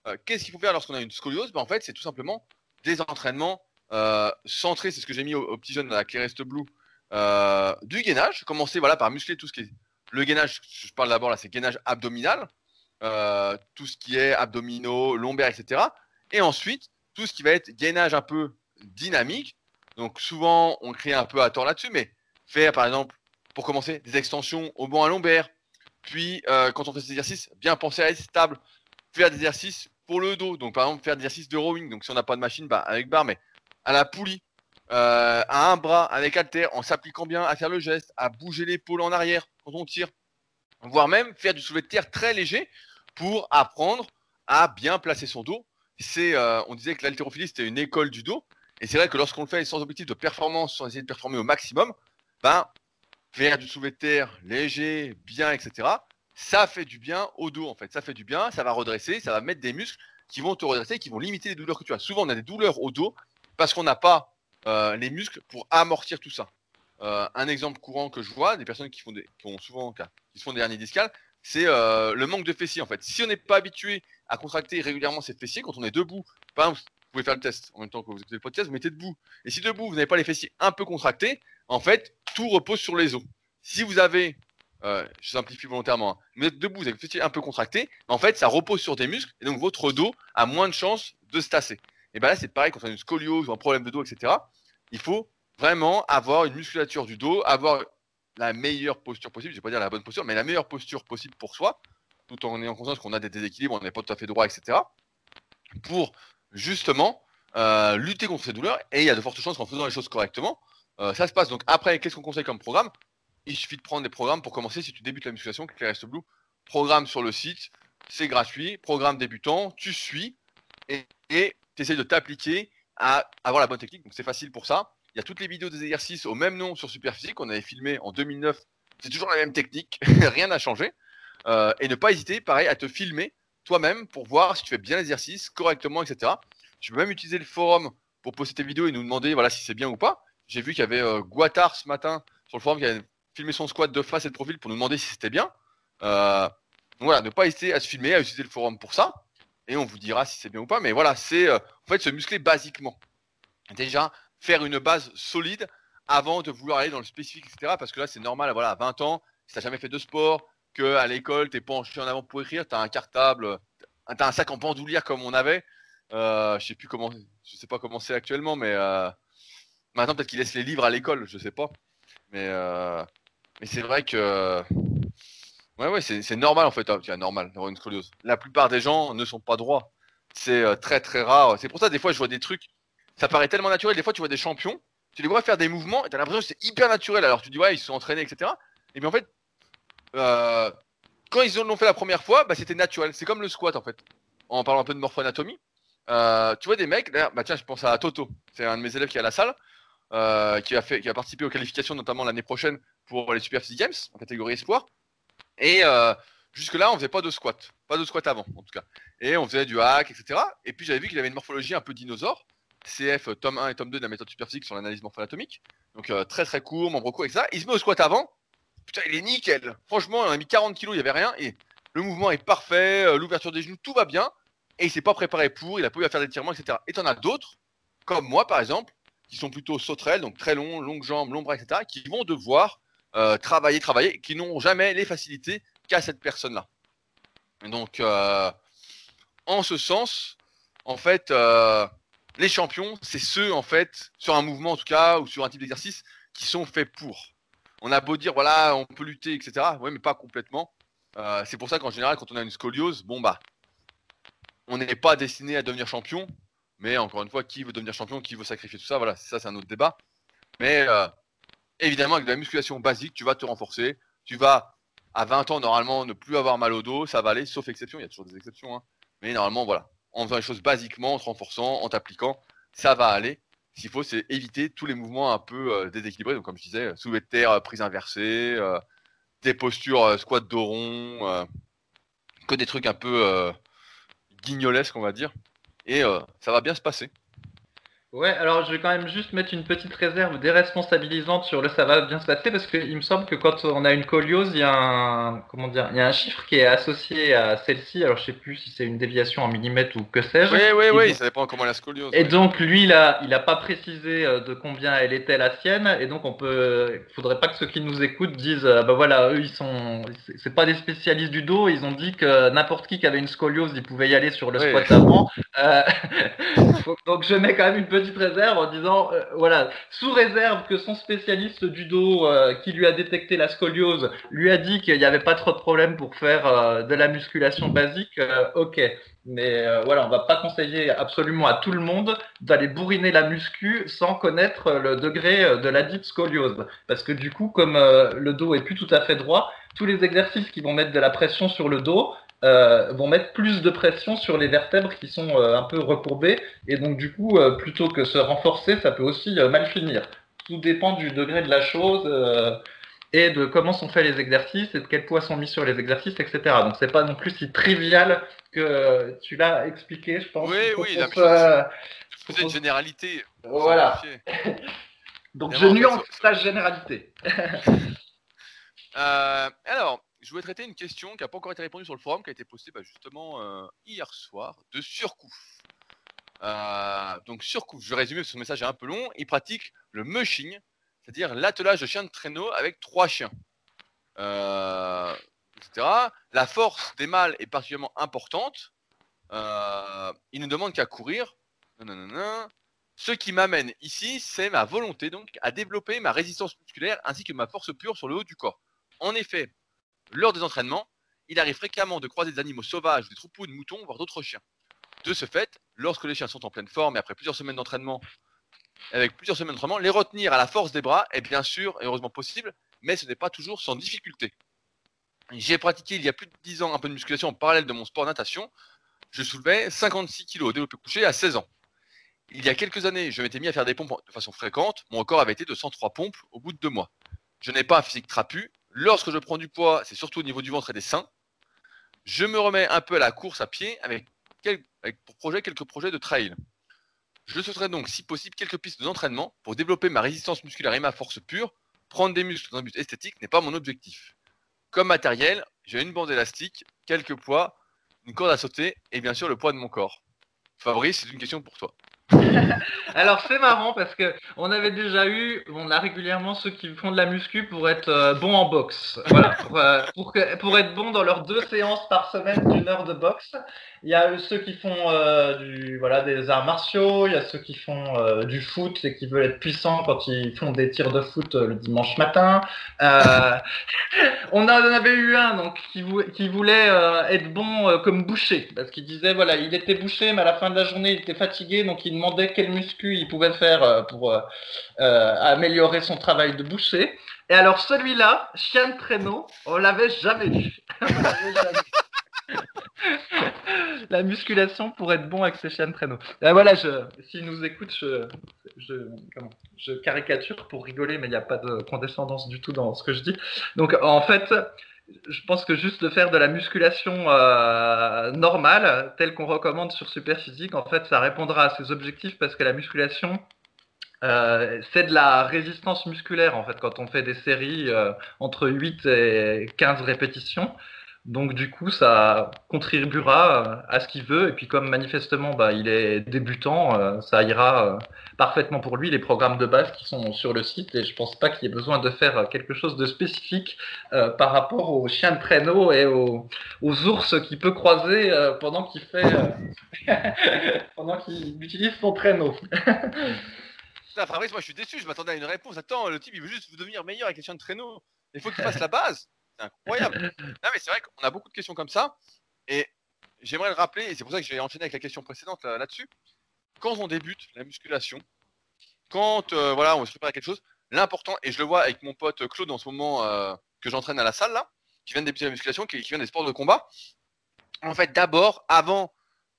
Speaker 1: euh, qu'est-ce qu'il faut faire lorsqu'on a une scoliose? Ben, En fait, c'est tout simplement des entraînements centrés, c'est ce que j'ai mis au, petit jeune à la Cléreste Blue, du gainage. Commencer voilà, par muscler tout ce qui est... Le gainage, je parle d'abord là, c'est gainage abdominal, tout ce qui est abdominaux, lombaires, etc. Et ensuite, tout ce qui va être gainage un peu dynamique, donc souvent, on crée un peu à tort là-dessus, mais faire par exemple, pour commencer, des extensions au banc à lombaire. Puis, euh, quand on fait ces exercices, bien penser à être stable. Faire des exercices pour le dos. Donc, par exemple, faire des exercices de rowing. Donc, si on n'a pas de machine, bah, avec barre, mais à la poulie, euh, à un bras, avec halter, en s'appliquant bien à faire le geste, à bouger l'épaule en arrière quand on tire. Voire même faire du soulevé de terre très léger pour apprendre à bien placer son dos. Euh, on disait que l'haltérophilie, c'était une école du dos. Et c'est vrai que lorsqu'on le fait sans objectif de performance, sans essayer de performer au maximum, ben, faire du soulevé de terre léger, bien, etc., ça fait du bien au dos, en fait. Ça fait du bien, ça va redresser, ça va mettre des muscles qui vont te redresser, qui vont limiter les douleurs que tu as. Souvent, on a des douleurs au dos parce qu'on n'a pas euh, les muscles pour amortir tout ça. Euh, un exemple courant que je vois, des personnes qui font, des, qui ont souvent, qui se font des hernies discales, c'est euh, le manque de fessiers en fait. Si on n'est pas habitué à contracter régulièrement ses fessiers, quand on est debout, par exemple, pouvez faire le test en même temps que vous écoutez le podcast, vous mettez debout. Et si debout, vous n'avez pas les fessiers un peu contractés, en fait, tout repose sur les os. Si vous avez, euh, je simplifie volontairement, hein, vous êtes debout, vous avez les fessiers un peu contractés, en fait, ça repose sur des muscles, et donc votre dos a moins de chances de se tasser. Et bien là, c'est pareil quand on a une scoliose ou un problème de dos, etc. Il faut vraiment avoir une musculature du dos, avoir la meilleure posture possible, je ne vais pas dire la bonne posture, mais la meilleure posture possible pour soi, tout en ayant conscience qu'on a des déséquilibres, on n'est pas tout à fait droit, etc. Pour justement euh, lutter contre ces douleurs et il y a de fortes chances qu'en faisant les choses correctement, euh, ça se passe. Donc après, qu'est-ce qu'on conseille comme programme? Il suffit de prendre des programmes pour commencer si tu débutes la musculation, Rest Blue, programme sur le site, c'est gratuit, programme débutant, tu suis et tu essaies de t'appliquer à avoir la bonne technique. Donc c'est facile pour ça. Il y a toutes les vidéos des exercices au même nom sur Superphysique qu'on avait filmé en 2009. C'est toujours la même technique, rien n'a changé. Euh, et ne pas hésiter, pareil, à te filmer toi-même pour voir si tu fais bien l'exercice correctement, etc. Tu peux même utiliser le forum pour poster tes vidéos et nous demander voilà, si c'est bien ou pas. J'ai vu qu'il y avait euh, Guattard ce matin sur le forum qui avait filmer son squat de face et de profil pour nous demander si c'était bien. Euh, voilà, ne pas hésiter à se filmer, à utiliser le forum pour ça. Et on vous dira si c'est bien ou pas. Mais voilà, c'est euh, en fait se muscler basiquement. Déjà, faire une base solide avant de vouloir aller dans le spécifique, etc. Parce que là, c'est normal, voilà, à 20 ans, si tu n'as jamais fait de sport, que à l'école, tu n'es pas penché en avant pour écrire, tu as un cartable, tu as un sac en bandoulière comme on avait. Euh, je sais plus comment, je sais pas comment c'est actuellement, mais euh, maintenant peut-être qu'ils laissent les livres à l'école, je sais pas. Mais, euh, mais c'est vrai que ouais, ouais, c'est normal en fait. Hein, normal d'avoir une scoliose. La plupart des gens ne sont pas droits. C'est euh, très très rare. C'est pour ça des fois je vois des trucs, ça paraît tellement naturel. Des fois tu vois des champions, tu les vois faire des mouvements et t'as l'impression que c'est hyper naturel. Alors tu dis ouais ils se sont entraînés etc. Et bien en fait euh, quand ils l'ont fait la première fois, bah, c'était naturel. C'est comme le squat en fait. En parlant un peu de morpho-anatomie. Euh, tu vois des mecs, bah tiens, je pense à Toto, c'est un de mes élèves qui est à la salle, euh, qui, a participé aux qualifications notamment l'année prochaine pour les Super Games en catégorie espoir. Et euh, jusque-là, on faisait pas de squat, pas de squat avant en tout cas. Et on faisait du hack, etc. Et puis j'avais vu qu'il avait une morphologie un peu dinosaure. CF tome 1 et tome 2 de la méthode super physique sur l'analyse morpho-anatomique. Donc très très court, membre court, etc. Il se met au squat avant. Putain, il est nickel. Franchement, on a mis 40 kilos, il y avait rien. Et le mouvement est parfait, l'ouverture des genoux, tout va bien et il s'est pas préparé pour, il a pas eu à faire des tirements, etc. Et en as d'autres, comme moi par exemple, qui sont plutôt sauterelles, donc très longs, longues jambes, longs bras, etc., qui vont devoir euh, travailler, travailler, qui n'ont jamais les facilités qu'à cette personne-là. Donc, euh, en ce sens, en fait, euh, les champions, c'est ceux, en fait, sur un mouvement en tout cas, ou sur un type d'exercice, qui sont faits pour. On a beau dire, voilà, on peut lutter, etc. Oui, mais pas complètement. c'est pour ça qu'en général, quand on a une scoliose, bon, bah, on n'est pas destiné à devenir champion, mais encore une fois, qui veut devenir champion, qui veut sacrifier tout ça, voilà, ça c'est un autre débat. Mais euh, évidemment, avec de la musculation basique, tu vas te renforcer, tu vas à 20 ans normalement ne plus avoir mal au dos, ça va aller, sauf exception, il y a toujours des exceptions, hein. mais normalement voilà, en faisant les choses basiquement, en te renforçant, en t'appliquant, ça va aller. Ce qu'il faut, c'est éviter tous les mouvements un peu euh, déséquilibrés, donc comme je disais, soulevé de terre, prise inversée, euh, des postures squat dos rond, que des trucs un peu guignolesque, on va dire. Et euh, ça va bien se passer.
Speaker 2: Ouais, alors je vais quand même juste mettre une petite réserve déresponsabilisante sur le ça va bien se passer parce qu'il me semble que quand on a une coliose, il y a un comment dire, il y a un chiffre qui est associé à celle-ci. Alors je sais plus si c'est une déviation en millimètres ou que sais-je.
Speaker 1: Oui, oui, oui, ça dépend comment la scoliose.
Speaker 2: Et donc lui, il a, il a pas précisé euh, de combien elle était la sienne, et donc on peut, faudrait pas que ceux qui nous écoutent disent, euh, bah voilà, eux ils sont, c'est pas des spécialistes du dos, ils ont dit que n'importe qui qui avait une scoliose, il pouvait y aller sur le squat avant. Euh, donc je mets quand même une petite réserve en disant, euh, voilà, sous réserve que son spécialiste du dos euh, qui lui a détecté la scoliose lui a dit qu'il n'y avait pas trop de problème pour faire euh, de la musculation basique, ok. Mais voilà, on va pas conseiller absolument à tout le monde d'aller bourriner la muscu sans connaître le degré de la dite scoliose. Parce que du coup, comme le dos est plus tout à fait droit, tous les exercices qui vont mettre de la pression sur le dos, euh, vont mettre plus de pression sur les vertèbres qui sont euh, un peu recourbées. Et donc, du coup, euh, plutôt que se renforcer, ça peut aussi mal finir. Tout dépend du degré de la chose et de comment sont faits les exercices et de quel poids sont mis sur les exercices, etc. Donc, c'est pas non plus si trivial que tu l'as expliqué, je pense.
Speaker 1: Oui, oui, c'est une généralité.
Speaker 2: Voilà. donc, je nuance la généralité.
Speaker 1: alors, je voulais traiter une question qui n'a pas encore été répondue sur le forum, qui a été postée bah, justement euh, hier soir, de Surcouf. Euh, donc Surcouf, je vais résumer parce que ce message est un peu long, il pratique le mushing, c'est-à-dire l'attelage de chiens de traîneau avec trois chiens. Euh, etc. La force des mâles est particulièrement importante. il ne demande qu'à courir. Ce qui m'amène ici, c'est ma volonté donc à développer ma résistance musculaire ainsi que ma force pure sur le haut du corps. En effet, lors des entraînements, il arrive fréquemment de croiser des animaux sauvages, des troupeaux de moutons, voire d'autres chiens. De ce fait, lorsque les chiens sont en pleine forme et après plusieurs semaines d'entraînement, avec plusieurs semaines d'entraînement, les retenir à la force des bras est bien sûr et heureusement possible, mais ce n'est pas toujours sans difficulté. J'ai pratiqué il y a plus de 10 ans un peu de musculation en parallèle de mon sport natation. Je soulevais 56 kg au développé couché à 16 ans. Il y a quelques années, je m'étais mis à faire des pompes de façon fréquente. Mon record avait été de 103 pompes au bout de deux mois. Je n'ai pas un physique trapu, Lorsque je prends du poids, c'est surtout au niveau du ventre et des seins. Je me remets un peu à la course à pied avec, pour projet quelques projets de trail. Je souhaiterais donc, si possible, quelques pistes d'entraînement pour développer ma résistance musculaire et ma force pure, prendre des muscles dans un but esthétique n'est pas mon objectif. Comme matériel, j'ai une bande élastique, quelques poids, une corde à sauter et bien sûr le poids de mon corps. Fabrice, c'est une question pour toi.
Speaker 2: Alors c'est marrant parce que on avait déjà eu, on a régulièrement ceux qui font de la muscu pour être euh, bons en boxe. Voilà, pour, euh, pour, être bons dans leurs deux séances par semaine d'une heure de boxe. Il y a ceux qui font euh, du, voilà, des arts martiaux, il y a ceux qui font euh, du foot et qui veulent être puissants quand ils font des tirs de foot le dimanche matin. on en avait eu un donc qui, voulait être bon comme boucher parce qu'il disait voilà il était bouché mais à la fin de la journée il était fatigué donc il demandait quel muscu il pouvait faire pour améliorer son travail de boucher. Et alors celui-là, chien de traîneau, on l'avait jamais vu. la musculation pour être bon avec ces chiens de traîneau. Ah, voilà, je, s'ils nous je, je, caricature pour rigoler, mais il n'y a pas de condescendance du tout dans ce que je dis. Donc, en fait, je pense que juste de faire de la musculation euh, normale, telle qu'on recommande sur Superphysique, en fait, ça répondra à ses objectifs parce que la musculation, euh, c'est de la résistance musculaire en fait quand on fait des séries euh, entre 8 et 15 répétitions. Donc du coup, ça contribuera euh, à ce qu'il veut. Et puis comme manifestement, bah, il est débutant, euh, ça ira euh, parfaitement pour lui. Les programmes de base qui sont sur le site. Et je pense pas qu'il y ait besoin de faire quelque chose de spécifique par rapport aux chiens de traîneau et aux, ours qu'il peut croiser pendant qu'il fait, pendant qu'il utilise son traîneau.
Speaker 1: Fabrice, moi je suis déçu. Je m'attendais à une réponse. Attends, le type il veut juste devenir meilleur avec les chiens de traîneau. Il faut qu'il fasse la base. C'est incroyable. non, mais c'est vrai qu'on a beaucoup de questions comme ça. Et j'aimerais le rappeler, et c'est pour ça que je vais enchaîner avec la question précédente là-dessus. quand on débute la musculation, quand euh, voilà, on se prépare à quelque chose, l'important, et je le vois avec mon pote Claude en ce moment euh, que j'entraîne à la salle là, qui vient de débuter la musculation, qui, vient des sports de combat. En fait, d'abord, avant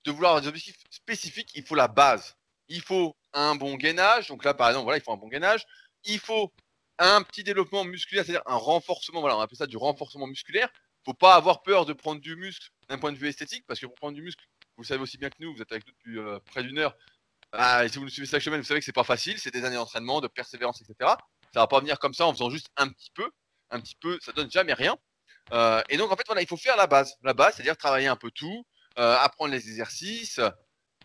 Speaker 1: de vouloir avoir des objectifs spécifiques, il faut la base. Il faut un bon gainage. Donc là, par exemple, voilà, il faut un bon gainage. Il faut un petit développement musculaire, c'est-à-dire un renforcement, voilà, on appelle ça du renforcement musculaire. Faut pas avoir peur de prendre du muscle d'un point de vue esthétique, parce que pour prendre du muscle, vous savez aussi bien que nous, vous êtes avec nous depuis euh, près d'une heure. Ah, et si vous nous suivez chaque semaine, vous savez que c'est pas facile, c'est des années d'entraînement, de persévérance, etc. Ça va pas venir comme ça en faisant juste un petit peu. Un petit peu, ça donne jamais rien. Euh, et donc en fait, voilà, il faut faire la base. La base, c'est-à-dire travailler un peu tout, euh, apprendre les exercices,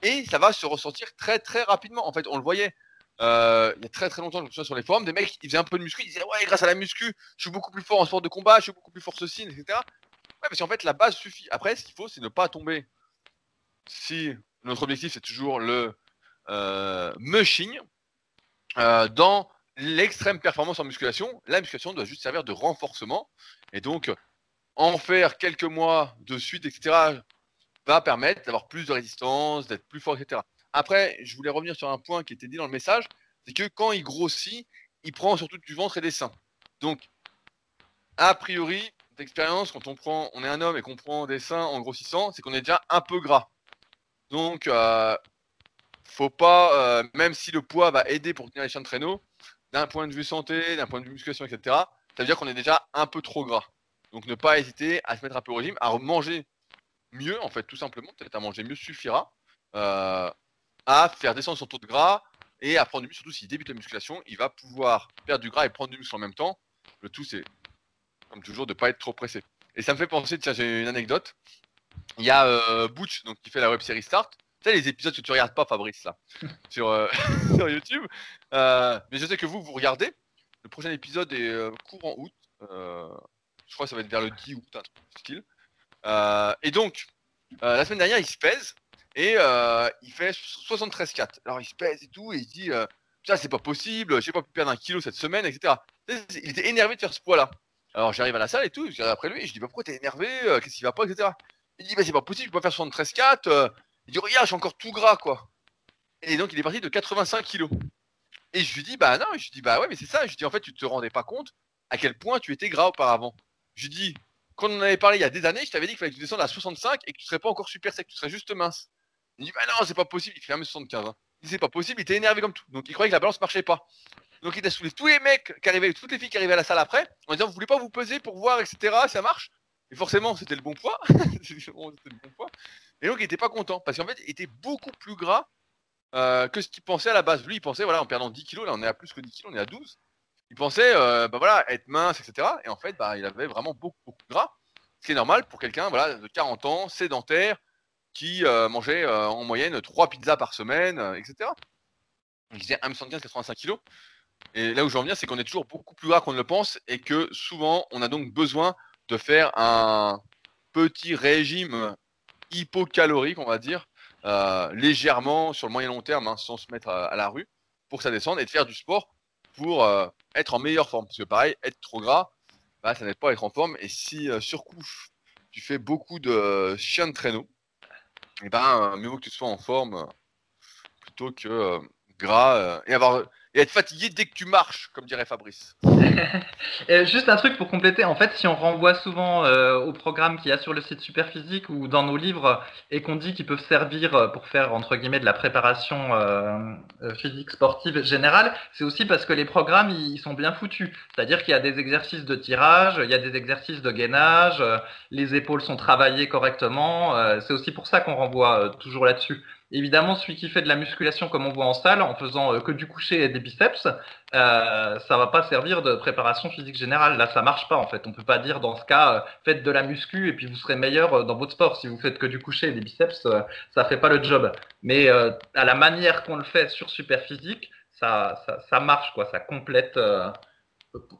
Speaker 1: et ça va se ressentir très très rapidement. En fait, on le voyait euh, il y a très très longtemps, je me sur les forums, des mecs, ils faisaient un peu de muscu, ils disaient ouais, grâce à la muscu, je suis beaucoup plus fort en sport de combat, je suis beaucoup plus fort ceci, etc. Ouais, parce qu'en fait, la base suffit. Après, ce qu'il faut, c'est ne pas tomber. Si notre objectif, c'est toujours le euh, mushing, euh, dans l'extrême performance en musculation, la musculation doit juste servir de renforcement. Et donc, en faire quelques mois de suite, etc., va permettre d'avoir plus de résistance, d'être plus fort, etc. Après, je voulais revenir sur un point qui était dit dans le message, c'est que quand il grossit, il prend surtout du ventre et des seins. Donc, a priori, d'expérience, quand on prend, on est un homme et qu'on prend des seins en grossissant, c'est qu'on est déjà un peu gras. Donc, euh, faut pas, euh, même si le poids va aider pour tenir les chiens de traîneau, d'un point de vue santé, d'un point de vue musculation, etc., ça veut dire qu'on est déjà un peu trop gras. Donc, ne pas hésiter à se mettre un peu au régime, à manger mieux, en fait, tout simplement, peut-être à manger mieux suffira. Euh, à faire descendre son taux de gras et à prendre du muscle. Surtout s'il débute la musculation, il va pouvoir perdre du gras et prendre du muscle en même temps. Le tout, c'est, comme toujours, de ne pas être trop pressé. Et ça me fait penser, tiens, j'ai une anecdote. Il y a euh, Butch, donc, qui fait la web série Start. Tu sais, les épisodes que tu regardes pas, Fabrice, là, sur, euh, sur YouTube. Euh, mais je sais que vous, vous regardez. Le prochain épisode est courant août. je crois que ça va être vers le 10 août, un truc style. et donc, la semaine dernière, il se pèse. Et euh, il fait 73,4. Alors il se pèse et tout, et il dit euh, c'est pas possible, j'ai pas pu perdre un kilo cette semaine, etc. Il était énervé de faire ce poids-là. Alors j'arrive à la salle et tout, je regarde après lui, et je dis bah, Pourquoi t'es énervé euh, Qu'est-ce qui va pas, etc. Il dit Bah, c'est pas possible, je peux pas faire 73,4. Euh. Il dit Regarde, je suis encore tout gras, quoi. Et donc il est parti de 85 kilos. Et je lui dis Bah, non, je lui dis Bah, ouais, mais c'est ça. Je lui dis En fait, tu te rendais pas compte à quel point tu étais gras auparavant. Je lui dis Quand on en avait parlé il y a des années, je t'avais dit qu'il fallait que tu descendes à 65 et que tu serais pas encore super sec, tu serais juste mince. Il dit, bah non, c'est pas possible, il fait 1m75. Hein. Il dit, c'est pas possible, il était énervé comme tout. Donc il croyait que la balance marchait pas. Donc il a saoulé tous les mecs qui arrivaient, toutes les filles qui arrivaient à la salle après, en disant, vous voulez pas vous peser pour voir, etc., ça marche? Et forcément, c'était le bon poids. le bon poids. Et donc il était pas content, parce qu'en fait, il était beaucoup plus gras euh, que ce qu'il pensait à la base. Lui, il pensait, voilà, en perdant 10 kilos, là on est à plus que 10 kilos, on est à 12. il pensait bah voilà, être mince, etc. Et en fait, bah, il avait vraiment beaucoup, beaucoup gras. Ce qui est normal pour quelqu'un voilà, de 40 ans, sédentaire, qui mangeait en moyenne 3 pizzas par semaine, etc. Il disait 1m75, 85 kg. Et là où je veux c'est qu'on est toujours beaucoup plus gras qu'on ne le pense et que souvent, on a donc besoin de faire un petit régime hypocalorique, on va dire, euh, légèrement sur le moyen long terme, hein, sans se mettre à, la rue, pour ça descende et de faire du sport pour euh, être en meilleure forme. Parce que pareil, être trop gras, bah, ça n'aide pas à être en forme. Et si euh, sur tu fais beaucoup de chiens de traîneau, ben, mieux vaut que tu sois en forme plutôt que gras et avoir et être fatigué dès que tu marches, comme dirait Fabrice.
Speaker 2: juste un truc pour compléter, en fait, si on renvoie souvent euh, au programme qu'il y a sur le site Superphysique ou dans nos livres et qu'on dit qu'ils peuvent servir euh, pour faire entre guillemets de la préparation euh, physique sportive générale, c'est aussi parce que les programmes ils sont bien foutus. C'est-à-dire qu'il y a des exercices de tirage, il y a des exercices de gainage, les épaules sont travaillées correctement. c'est aussi pour ça qu'on renvoie toujours là-dessus. Évidemment, celui qui fait de la musculation comme on voit en salle, en faisant euh, que du coucher et des biceps, euh, ça va pas servir de préparation physique générale. Là, ça marche pas en fait. On peut pas dire dans ce cas, euh, faites de la muscu et puis vous serez meilleur euh, dans votre sport. Si vous faites que du coucher et des biceps, ça fait pas le job. Mais à la manière qu'on le fait sur super physique, ça, ça, marche. Ça complète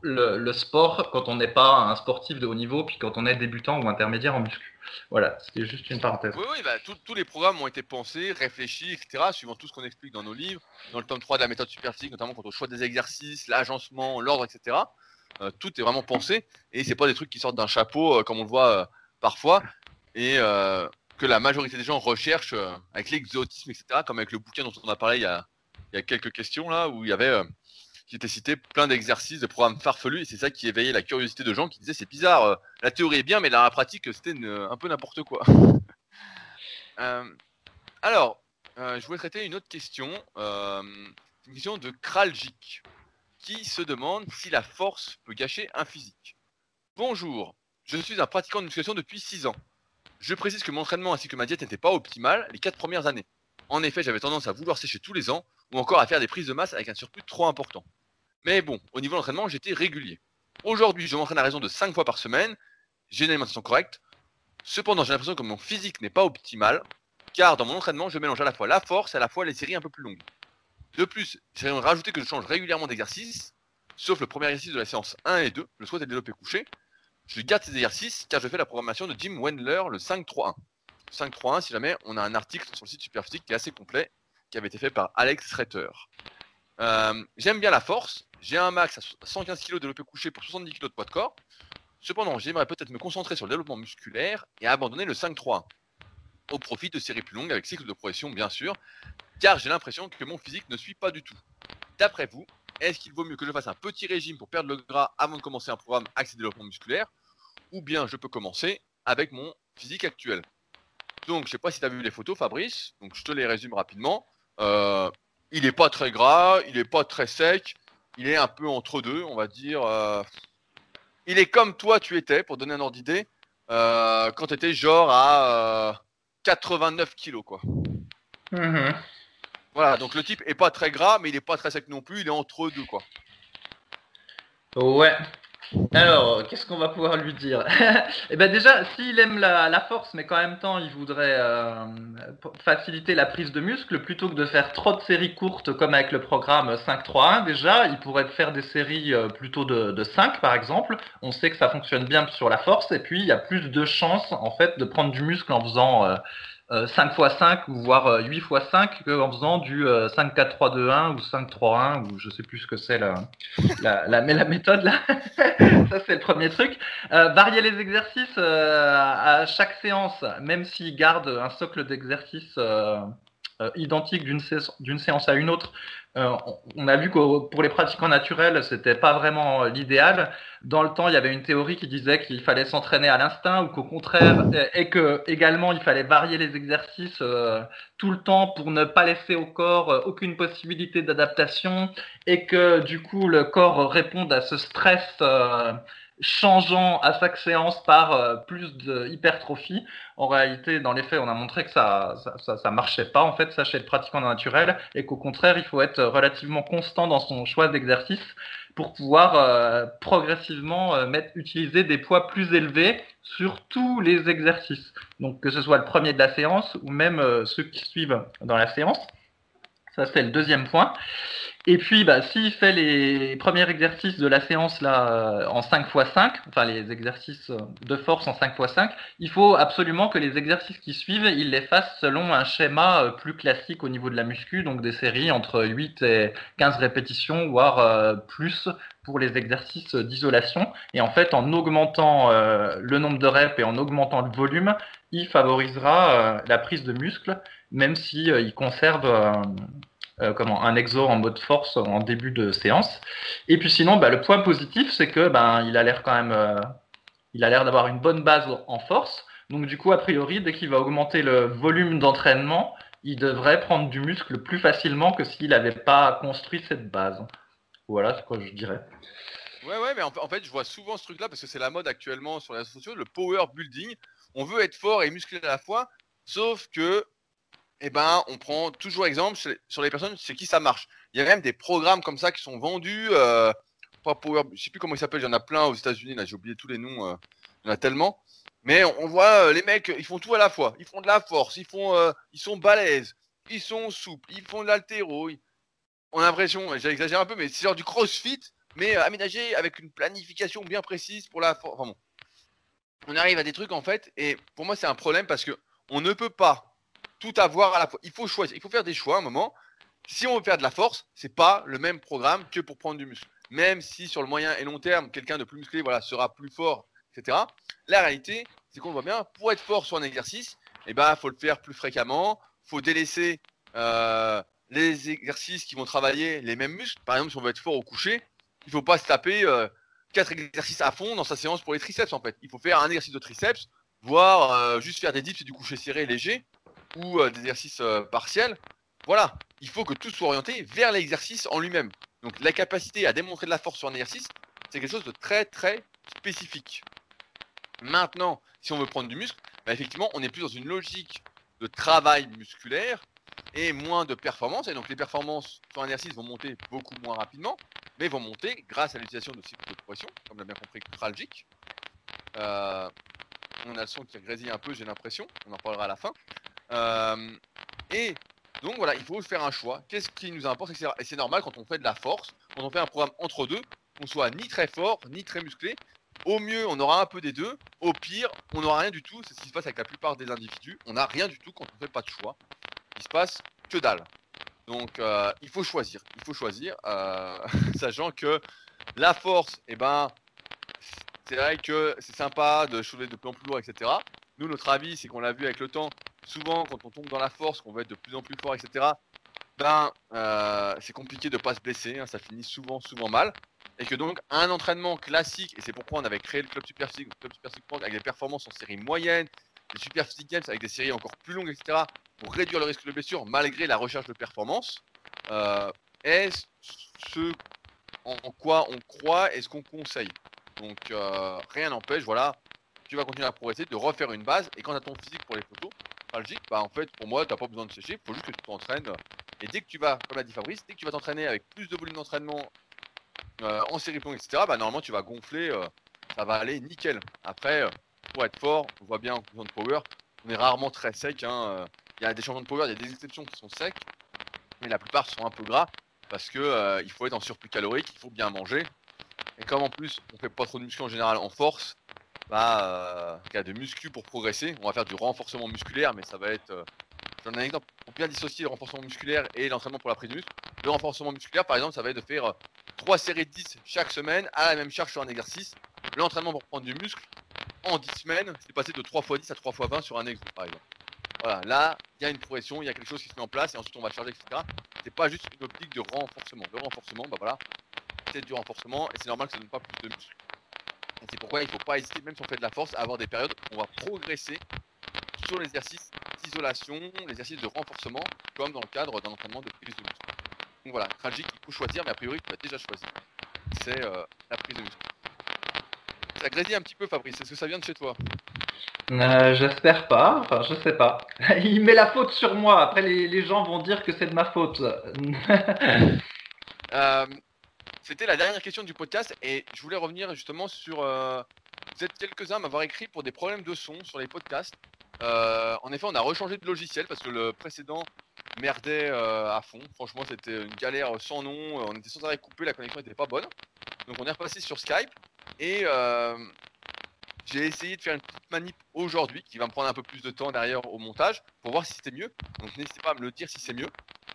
Speaker 2: le, sport quand on n'est pas un sportif de haut niveau, puis quand on est débutant ou intermédiaire en muscu. Voilà, c'était juste une parenthèse.
Speaker 1: Oui, oui, bah, tous les programmes ont été pensés, réfléchis, etc., suivant tout ce qu'on explique dans nos livres, dans le tome 3 de la méthode superphysique, notamment quant au choix des exercices, l'agencement, l'ordre, etc. Euh, tout est vraiment pensé, et c'est pas des trucs qui sortent d'un chapeau, euh, comme on le voit euh, parfois, et que la majorité des gens recherchent avec l'exotisme, etc., comme avec le bouquin dont on a parlé il y a, il y a quelques questions, là, où il y avait qui était cité plein d'exercices, de programmes farfelus, et c'est ça qui éveillait la curiosité de gens qui disaient c'est bizarre, euh, la théorie est bien, mais la pratique c'était un peu n'importe quoi. Euh, alors, euh, je voulais traiter une autre question, une question de Kraljik, qui se demande si la force peut gâcher un physique. Bonjour, je suis un pratiquant de musculation depuis 6 ans. Je précise que mon entraînement ainsi que ma diète n'étaient pas optimales les 4 premières années. En effet, j'avais tendance à vouloir sécher tous les ans, ou encore à faire des prises de masse avec un surplus trop important. Mais bon, au niveau de l'entraînement, j'étais régulier. Aujourd'hui, je m'entraîne à raison de 5 fois par semaine. J'ai une alimentation correcte. Cependant, j'ai l'impression que mon physique n'est pas optimal, car dans mon entraînement, je mélange à la fois la force et à la fois les séries un peu plus longues. De plus, j'ai rajouté que je change régulièrement d'exercice, sauf le premier exercice de la séance 1 et 2, le squat et développé couché. Je garde ces exercices car je fais la programmation de Jim Wendler, le 5-3-1. 5-3-1, si jamais on a un article sur le site Superphysique qui est assez complet, qui avait été fait par Alex Retter. Euh, j'aime bien la force, j'ai un max à 115 kg de développé couché pour 70 kg de poids de corps. Cependant, j'aimerais peut-être me concentrer sur le développement musculaire et abandonner le 5-3 au profit de séries plus longues avec cycle de progression bien sûr, car j'ai l'impression que mon physique ne suit pas du tout. D'après vous, est-ce qu'il vaut mieux que je fasse un petit régime pour perdre le gras avant de commencer un programme accès développement musculaire, ou bien je peux commencer avec mon physique actuel? Donc, je sais pas si tu as vu les photos, Fabrice, donc je te les résume rapidement. Euh, il n'est pas très gras, il n'est pas très sec, il est un peu entre deux, on va dire. Euh, il est comme toi, tu étais, pour donner un ordre d'idée, euh, quand tu étais genre à 89 euh, kilos, quoi. Mhm. Voilà, donc le type est pas très gras, mais il est pas très sec non plus, il est entre deux, quoi.
Speaker 2: Ouais, alors, qu'est-ce qu'on va pouvoir lui dire Eh ben déjà, s'il aime la, force, mais qu'en même temps il voudrait euh, faciliter la prise de muscle, plutôt que de faire trop de séries courtes comme avec le programme 5-3-1, déjà, il pourrait faire des séries euh, plutôt de, de 5 par exemple. On sait que ça fonctionne bien sur la force, et puis il y a plus de chances en fait de prendre du muscle en faisant euh, 5 x 5 ou voire 8 x 5 en faisant du 5 4 3 2 1 ou 5 3 1 ou je sais plus ce que c'est la, la, la, la, méthode là. Ça c'est le premier truc. Euh, varier les exercices euh, à chaque séance même s'il garde un socle d'exercices euh, identique d'une séance, séance à une autre euh, on a vu que pour les pratiquants naturels, c'était pas vraiment euh, l'idéal. Dans le temps, il y avait une théorie qui disait qu'il fallait s'entraîner à l'instinct ou qu'au contraire, et que également il fallait varier les exercices euh, tout le temps pour ne pas laisser au corps aucune possibilité d'adaptation et que du coup le corps réponde à ce stress changeant à chaque séance par euh, plus de hypertrophie. En réalité, dans les faits, on a montré que ça ça, ça, marchait pas en fait, ça chez le pratiquant naturel, et qu'au contraire, il faut être relativement constant dans son choix d'exercice, pour pouvoir euh, progressivement euh, mettre, utiliser des poids plus élevés sur tous les exercices. Donc que ce soit le premier de la séance ou même ceux qui suivent dans la séance. Ça, c'est le deuxième point. Et puis, bah, s'il fait les premiers exercices de la séance là euh, en 5 x 5, enfin les exercices de force en 5 x 5, il faut absolument que les exercices qui suivent, il les fasse selon un schéma euh, plus classique au niveau de la muscu, donc des séries entre 8 et 15 répétitions, voire euh, plus pour les exercices d'isolation. Et en fait, en augmentant le nombre de reps et en augmentant le volume, il favorisera la prise de muscle, même si il conserve euh, comment un exo en mode force en début de séance. Et puis sinon, bah, le point positif, c'est que ben il a l'air quand même, euh, il a l'air d'avoir une bonne base en force. Donc du coup, a priori, dès qu'il va augmenter le volume d'entraînement, il devrait prendre du muscle plus facilement que s'il n'avait pas construit cette base. Voilà ce que je dirais.
Speaker 1: Ouais, ouais, mais en, fait, je vois souvent ce truc-là parce que c'est la mode actuellement sur les réseaux sociaux, le power building. On veut être fort et musclé à la fois, sauf que eh ben, on prend toujours exemple sur les personnes, c'est qui ça marche. Il y a même des programmes comme ça qui sont vendus. Euh, pas Power, je sais plus comment ils s'appellent, il y en a plein aux États-Unis, là j'ai oublié tous les noms, euh, il y en a tellement. Mais on, voit euh, les mecs, ils font tout à la fois. Ils font de la force, ils font, ils sont balèzes, ils sont souples, ils font de l'altéro. On a l'impression, j'exagère un peu, mais c'est genre du crossfit, mais aménagé avec une planification bien précise pour la force. Enfin bon. On arrive à des trucs en fait, et pour moi c'est un problème parce que on ne peut pas tout avoir à la fois. Il faut choisir, il faut faire des choix à un moment. Si on veut faire de la force, c'est pas le même programme que pour prendre du muscle. Même si sur le moyen et long terme, quelqu'un de plus musclé voilà, sera plus fort, etc. La réalité, c'est qu'on voit bien, pour être fort sur un exercice, il eh ben, faut le faire plus fréquemment, faut délaisser euh, les exercices qui vont travailler les mêmes muscles. Par exemple, si on veut être fort au coucher, il faut pas se taper euh, quatre exercices à fond dans sa séance pour les triceps en fait. Il faut faire un exercice de triceps, voire euh, juste faire des dips et du coucher serré léger ou euh, des exercices euh, partiels. Voilà, il faut que tout soit orienté vers l'exercice en lui-même. Donc la capacité à démontrer de la force sur un exercice, c'est quelque chose de très très spécifique. Maintenant, si on veut prendre du muscle, bah, effectivement, on est plus dans une logique de travail musculaire et moins de performance. Et donc les performances sur un exercice vont monter beaucoup moins rapidement, mais vont monter grâce à l'utilisation de cycles de progression, comme l'a bien compris Kraljic. Euh, on a le son qui grésille un peu, j'ai l'impression. On en parlera à la fin. Euh, et donc voilà, il faut faire un choix. Qu'est-ce qui nous importe Et c'est normal quand on fait de la force, quand on fait un programme entre deux, qu'on soit ni très fort, ni très musclé. Au mieux, on aura un peu des deux. Au pire, on n'aura rien du tout. C'est ce qui se passe avec la plupart des individus. On n'a rien du tout quand on ne fait pas de choix. Il se passe que dalle. Donc, euh, il faut choisir. Il faut choisir, euh, sachant que la force, eh ben, c'est vrai que c'est sympa de soulever de plus en plus lourd, etc. Nous, notre avis, c'est qu'on l'a vu avec le temps, souvent quand on tombe dans la force, qu'on veut être de plus en plus fort, etc., ben euh, c'est compliqué de pas se blesser, hein, ça finit souvent, souvent mal. Et que donc un entraînement classique, et c'est pourquoi on avait créé le Club Super Physique, le Club Super Physique avec des performances en série moyenne, les Super Physique Games avec des séries encore plus longues, etc., pour réduire le risque de blessure malgré la recherche de performance, euh, est ce en quoi on croit et ce qu'on conseille? Donc euh, rien n'empêche, voilà, tu vas continuer à progresser, de refaire une base, et quand tu as ton physique pour les photos, bah en fait, pour moi, t'as pas besoin de sécher, il faut juste que tu t'entraînes. Et dès que tu vas, comme l'a dit Fabrice, dès que tu vas t'entraîner avec plus de volume d'entraînement euh, en série plomb, etc., bah normalement tu vas gonfler, euh, ça va aller nickel. Après, euh, pour être fort, on voit bien en fonction de power, on est rarement très sec. Hein, il y a des changements de power, il y a des exceptions qui sont secs, mais la plupart sont un peu gras parce que il faut être en surplus calorique, il faut bien manger. Et comme en plus on fait pas trop de muscu en général en force, bah, euh, a de muscu pour progresser. On va faire du renforcement musculaire, mais ça va être. Euh, J'en ai un exemple pour bien dissocier le renforcement musculaire et l'entraînement pour la prise de muscle. Le renforcement musculaire, par exemple, ça va être de faire 3 euh, séries de 10 chaque semaine à la même charge sur un exercice. L'entraînement pour prendre du muscle, en 10 semaines, c'est passé de 3 x 10 à 3 x 20 sur un exo, par exemple. Voilà, là, il y a une progression, il y a quelque chose qui se met en place et ensuite on va charger, etc. C'est pas juste une optique de renforcement. Le renforcement, bah voilà, c'est du renforcement et c'est normal que ça ne donne pas plus de muscle c'est pourquoi il ne faut pas hésiter, même si on fait de la force, à avoir des périodes où on va progresser sur l'exercice d'isolation, l'exercice de renforcement, comme dans le cadre d'un entraînement de prise de muscle. Donc voilà, tragique, il faut choisir, mais a priori, tu as déjà choisi. C'est euh, la prise de muscle. Ça grésille un petit peu, Fabrice. Est-ce que ça vient de chez toi?
Speaker 2: Euh, J'espère pas. Enfin, je sais pas. il met la faute sur moi. Après, les, gens vont dire que c'est de ma faute.
Speaker 1: euh, c'était la dernière question du podcast et je voulais revenir justement sur. euh, vous êtes quelques-uns à m'avoir écrit pour des problèmes de son sur les podcasts. Euh, en effet, on a rechangé de logiciel parce que le précédent merdait euh, à fond. Franchement, c'était une galère sans nom. On était sans arrêt coupé, la connexion n'était pas bonne. Donc, on est repassé sur Skype et j'ai essayé de faire une petite manip aujourd'hui qui va me prendre un peu plus de temps derrière au montage pour voir si c'était mieux. Donc, n'hésitez pas à me le dire si c'est mieux.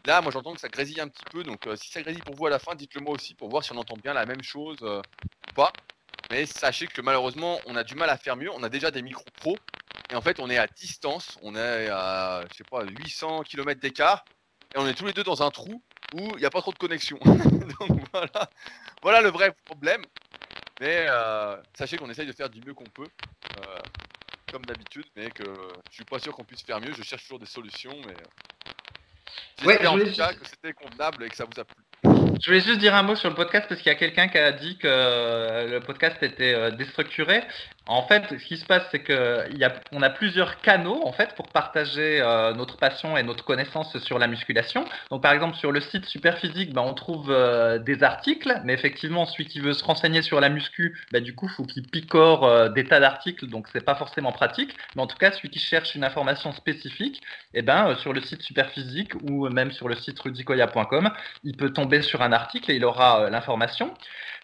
Speaker 1: Là, moi j'entends que ça grésille un petit peu, donc euh, si ça grésille pour vous à la fin, dites-le moi aussi pour voir si on entend bien la même chose euh, ou pas. Mais sachez que malheureusement, on a du mal à faire mieux. On a déjà des micros pro et en fait, on est à distance. On est à, je sais pas, 800 km d'écart et on est tous les deux dans un trou où il n'y a pas trop de connexion. donc voilà, voilà le vrai problème. Mais euh, sachez qu'on essaye de faire du mieux qu'on peut, comme d'habitude, mais que je suis pas sûr qu'on puisse faire mieux. Je cherche toujours des solutions, mais euh,
Speaker 2: Ouais,
Speaker 1: j'espère en tout cas que c'était convenable et que ça vous a plu.
Speaker 2: Je voulais juste dire un mot sur le podcast parce qu'il y a quelqu'un qui a dit que euh, le podcast était euh, déstructuré. En fait, ce qui se passe, c'est y a, plusieurs canaux en fait pour partager euh, notre passion et notre connaissance sur la musculation. Donc, par exemple, sur le site Superphysique, ben, on trouve des articles, mais effectivement, celui qui veut se renseigner sur la muscu, ben, du coup, faut qu'il picore des tas d'articles, donc c'est pas forcément pratique. Mais en tout cas, celui qui cherche une information spécifique, eh ben, sur le site Superphysique ou même sur le site rudicoya.com, il peut tomber sur un article et il aura euh, l'information.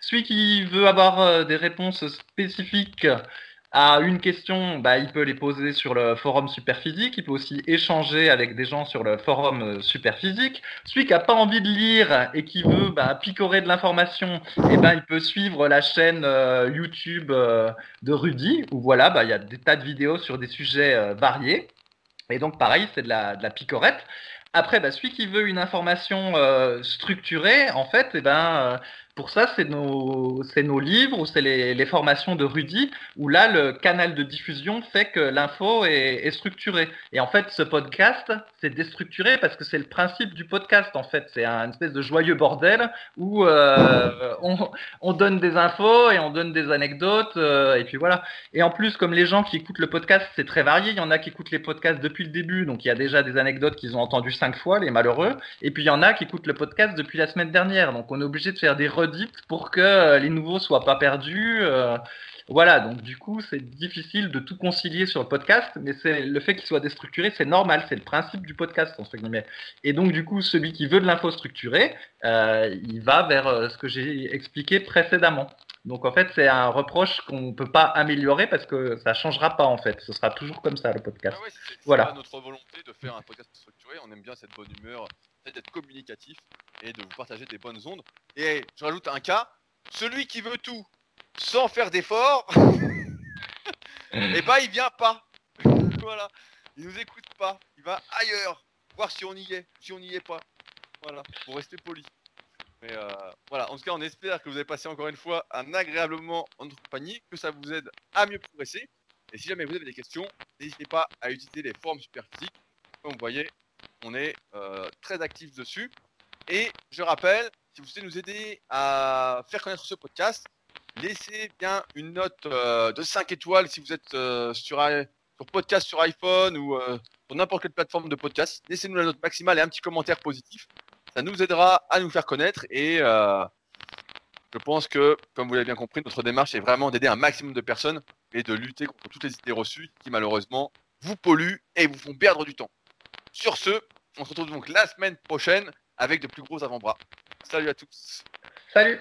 Speaker 2: Celui qui veut avoir euh, des réponses spécifiques à une question, bah, il peut les poser sur le forum Superphysique. Il peut aussi échanger avec des gens sur le forum euh, Superphysique. Celui qui n'a pas envie de lire et qui veut bah, picorer de l'information, eh ben, il peut suivre la chaîne YouTube de Rudy, où voilà, bah, il y a des tas de vidéos sur des sujets variés. Et donc, pareil, c'est de la, de la picorette. Après, bah, celui qui veut une information euh, structurée, en fait, eh ben, euh, pour ça, c'est nos, nos livres ou c'est les, formations de Rudy, où là, le canal de diffusion fait que l'info est, est structurée. Et en fait, ce podcast, c'est déstructuré parce que c'est le principe du podcast, en fait. C'est un espèce de joyeux bordel où euh, on, on donne des infos et on donne des anecdotes, euh, et puis voilà. Et en plus, comme les gens qui écoutent le podcast, c'est très varié. Il y en a qui écoutent les podcasts depuis le début, donc il y a déjà des anecdotes qu'ils ont entendues cinq fois, les malheureux. Et puis il y en a qui écoutent le podcast depuis la semaine dernière, donc on est obligé de faire des redites pour que euh, les nouveaux soient pas perdus. euh, voilà, donc du coup, c'est difficile de tout concilier sur le podcast, mais c'est le fait qu'il soit déstructuré, c'est normal, c'est le principe du podcast entre guillemets. Et donc du coup, celui qui veut de l'info structurée, euh, il va vers ce que j'ai expliqué précédemment. Donc en fait, c'est un reproche qu'on ne peut pas améliorer parce que ça changera pas en fait. Ce sera toujours comme ça le podcast.
Speaker 1: Ah ouais,
Speaker 2: Voilà.
Speaker 1: pas notre volonté de faire un podcast structuré. On aime bien cette bonne humeur, d'être communicatif et de vous partager des bonnes ondes. Et je rajoute un cas celui qui veut tout sans faire d'effort, et bah il vient pas. voilà, il nous écoute pas. Il va ailleurs voir si on y est, si on n'y est pas. Voilà, pour rester poli. Mais euh, voilà, en tout cas, on espère que vous avez passé encore une fois un agréable moment en compagnie, que ça vous aide à mieux progresser. Et si jamais vous avez des questions, n'hésitez pas à utiliser les forums super physiques. Comme vous voyez, on est euh, très actifs dessus. Et je rappelle, si vous souhaitez nous aider à faire connaître ce podcast, laissez bien une note euh, de 5 étoiles si vous êtes euh, sur, sur podcast sur iPhone ou sur n'importe quelle plateforme de podcast. Laissez-nous la note maximale et un petit commentaire positif. Ça nous aidera à nous faire connaître et je pense que, comme vous l'avez bien compris, notre démarche est vraiment d'aider un maximum de personnes et de lutter contre toutes les idées reçues qui malheureusement vous polluent et vous font perdre du temps. Sur ce, on se retrouve donc la semaine prochaine avec de plus gros avant-bras. Salut à tous
Speaker 2: Salut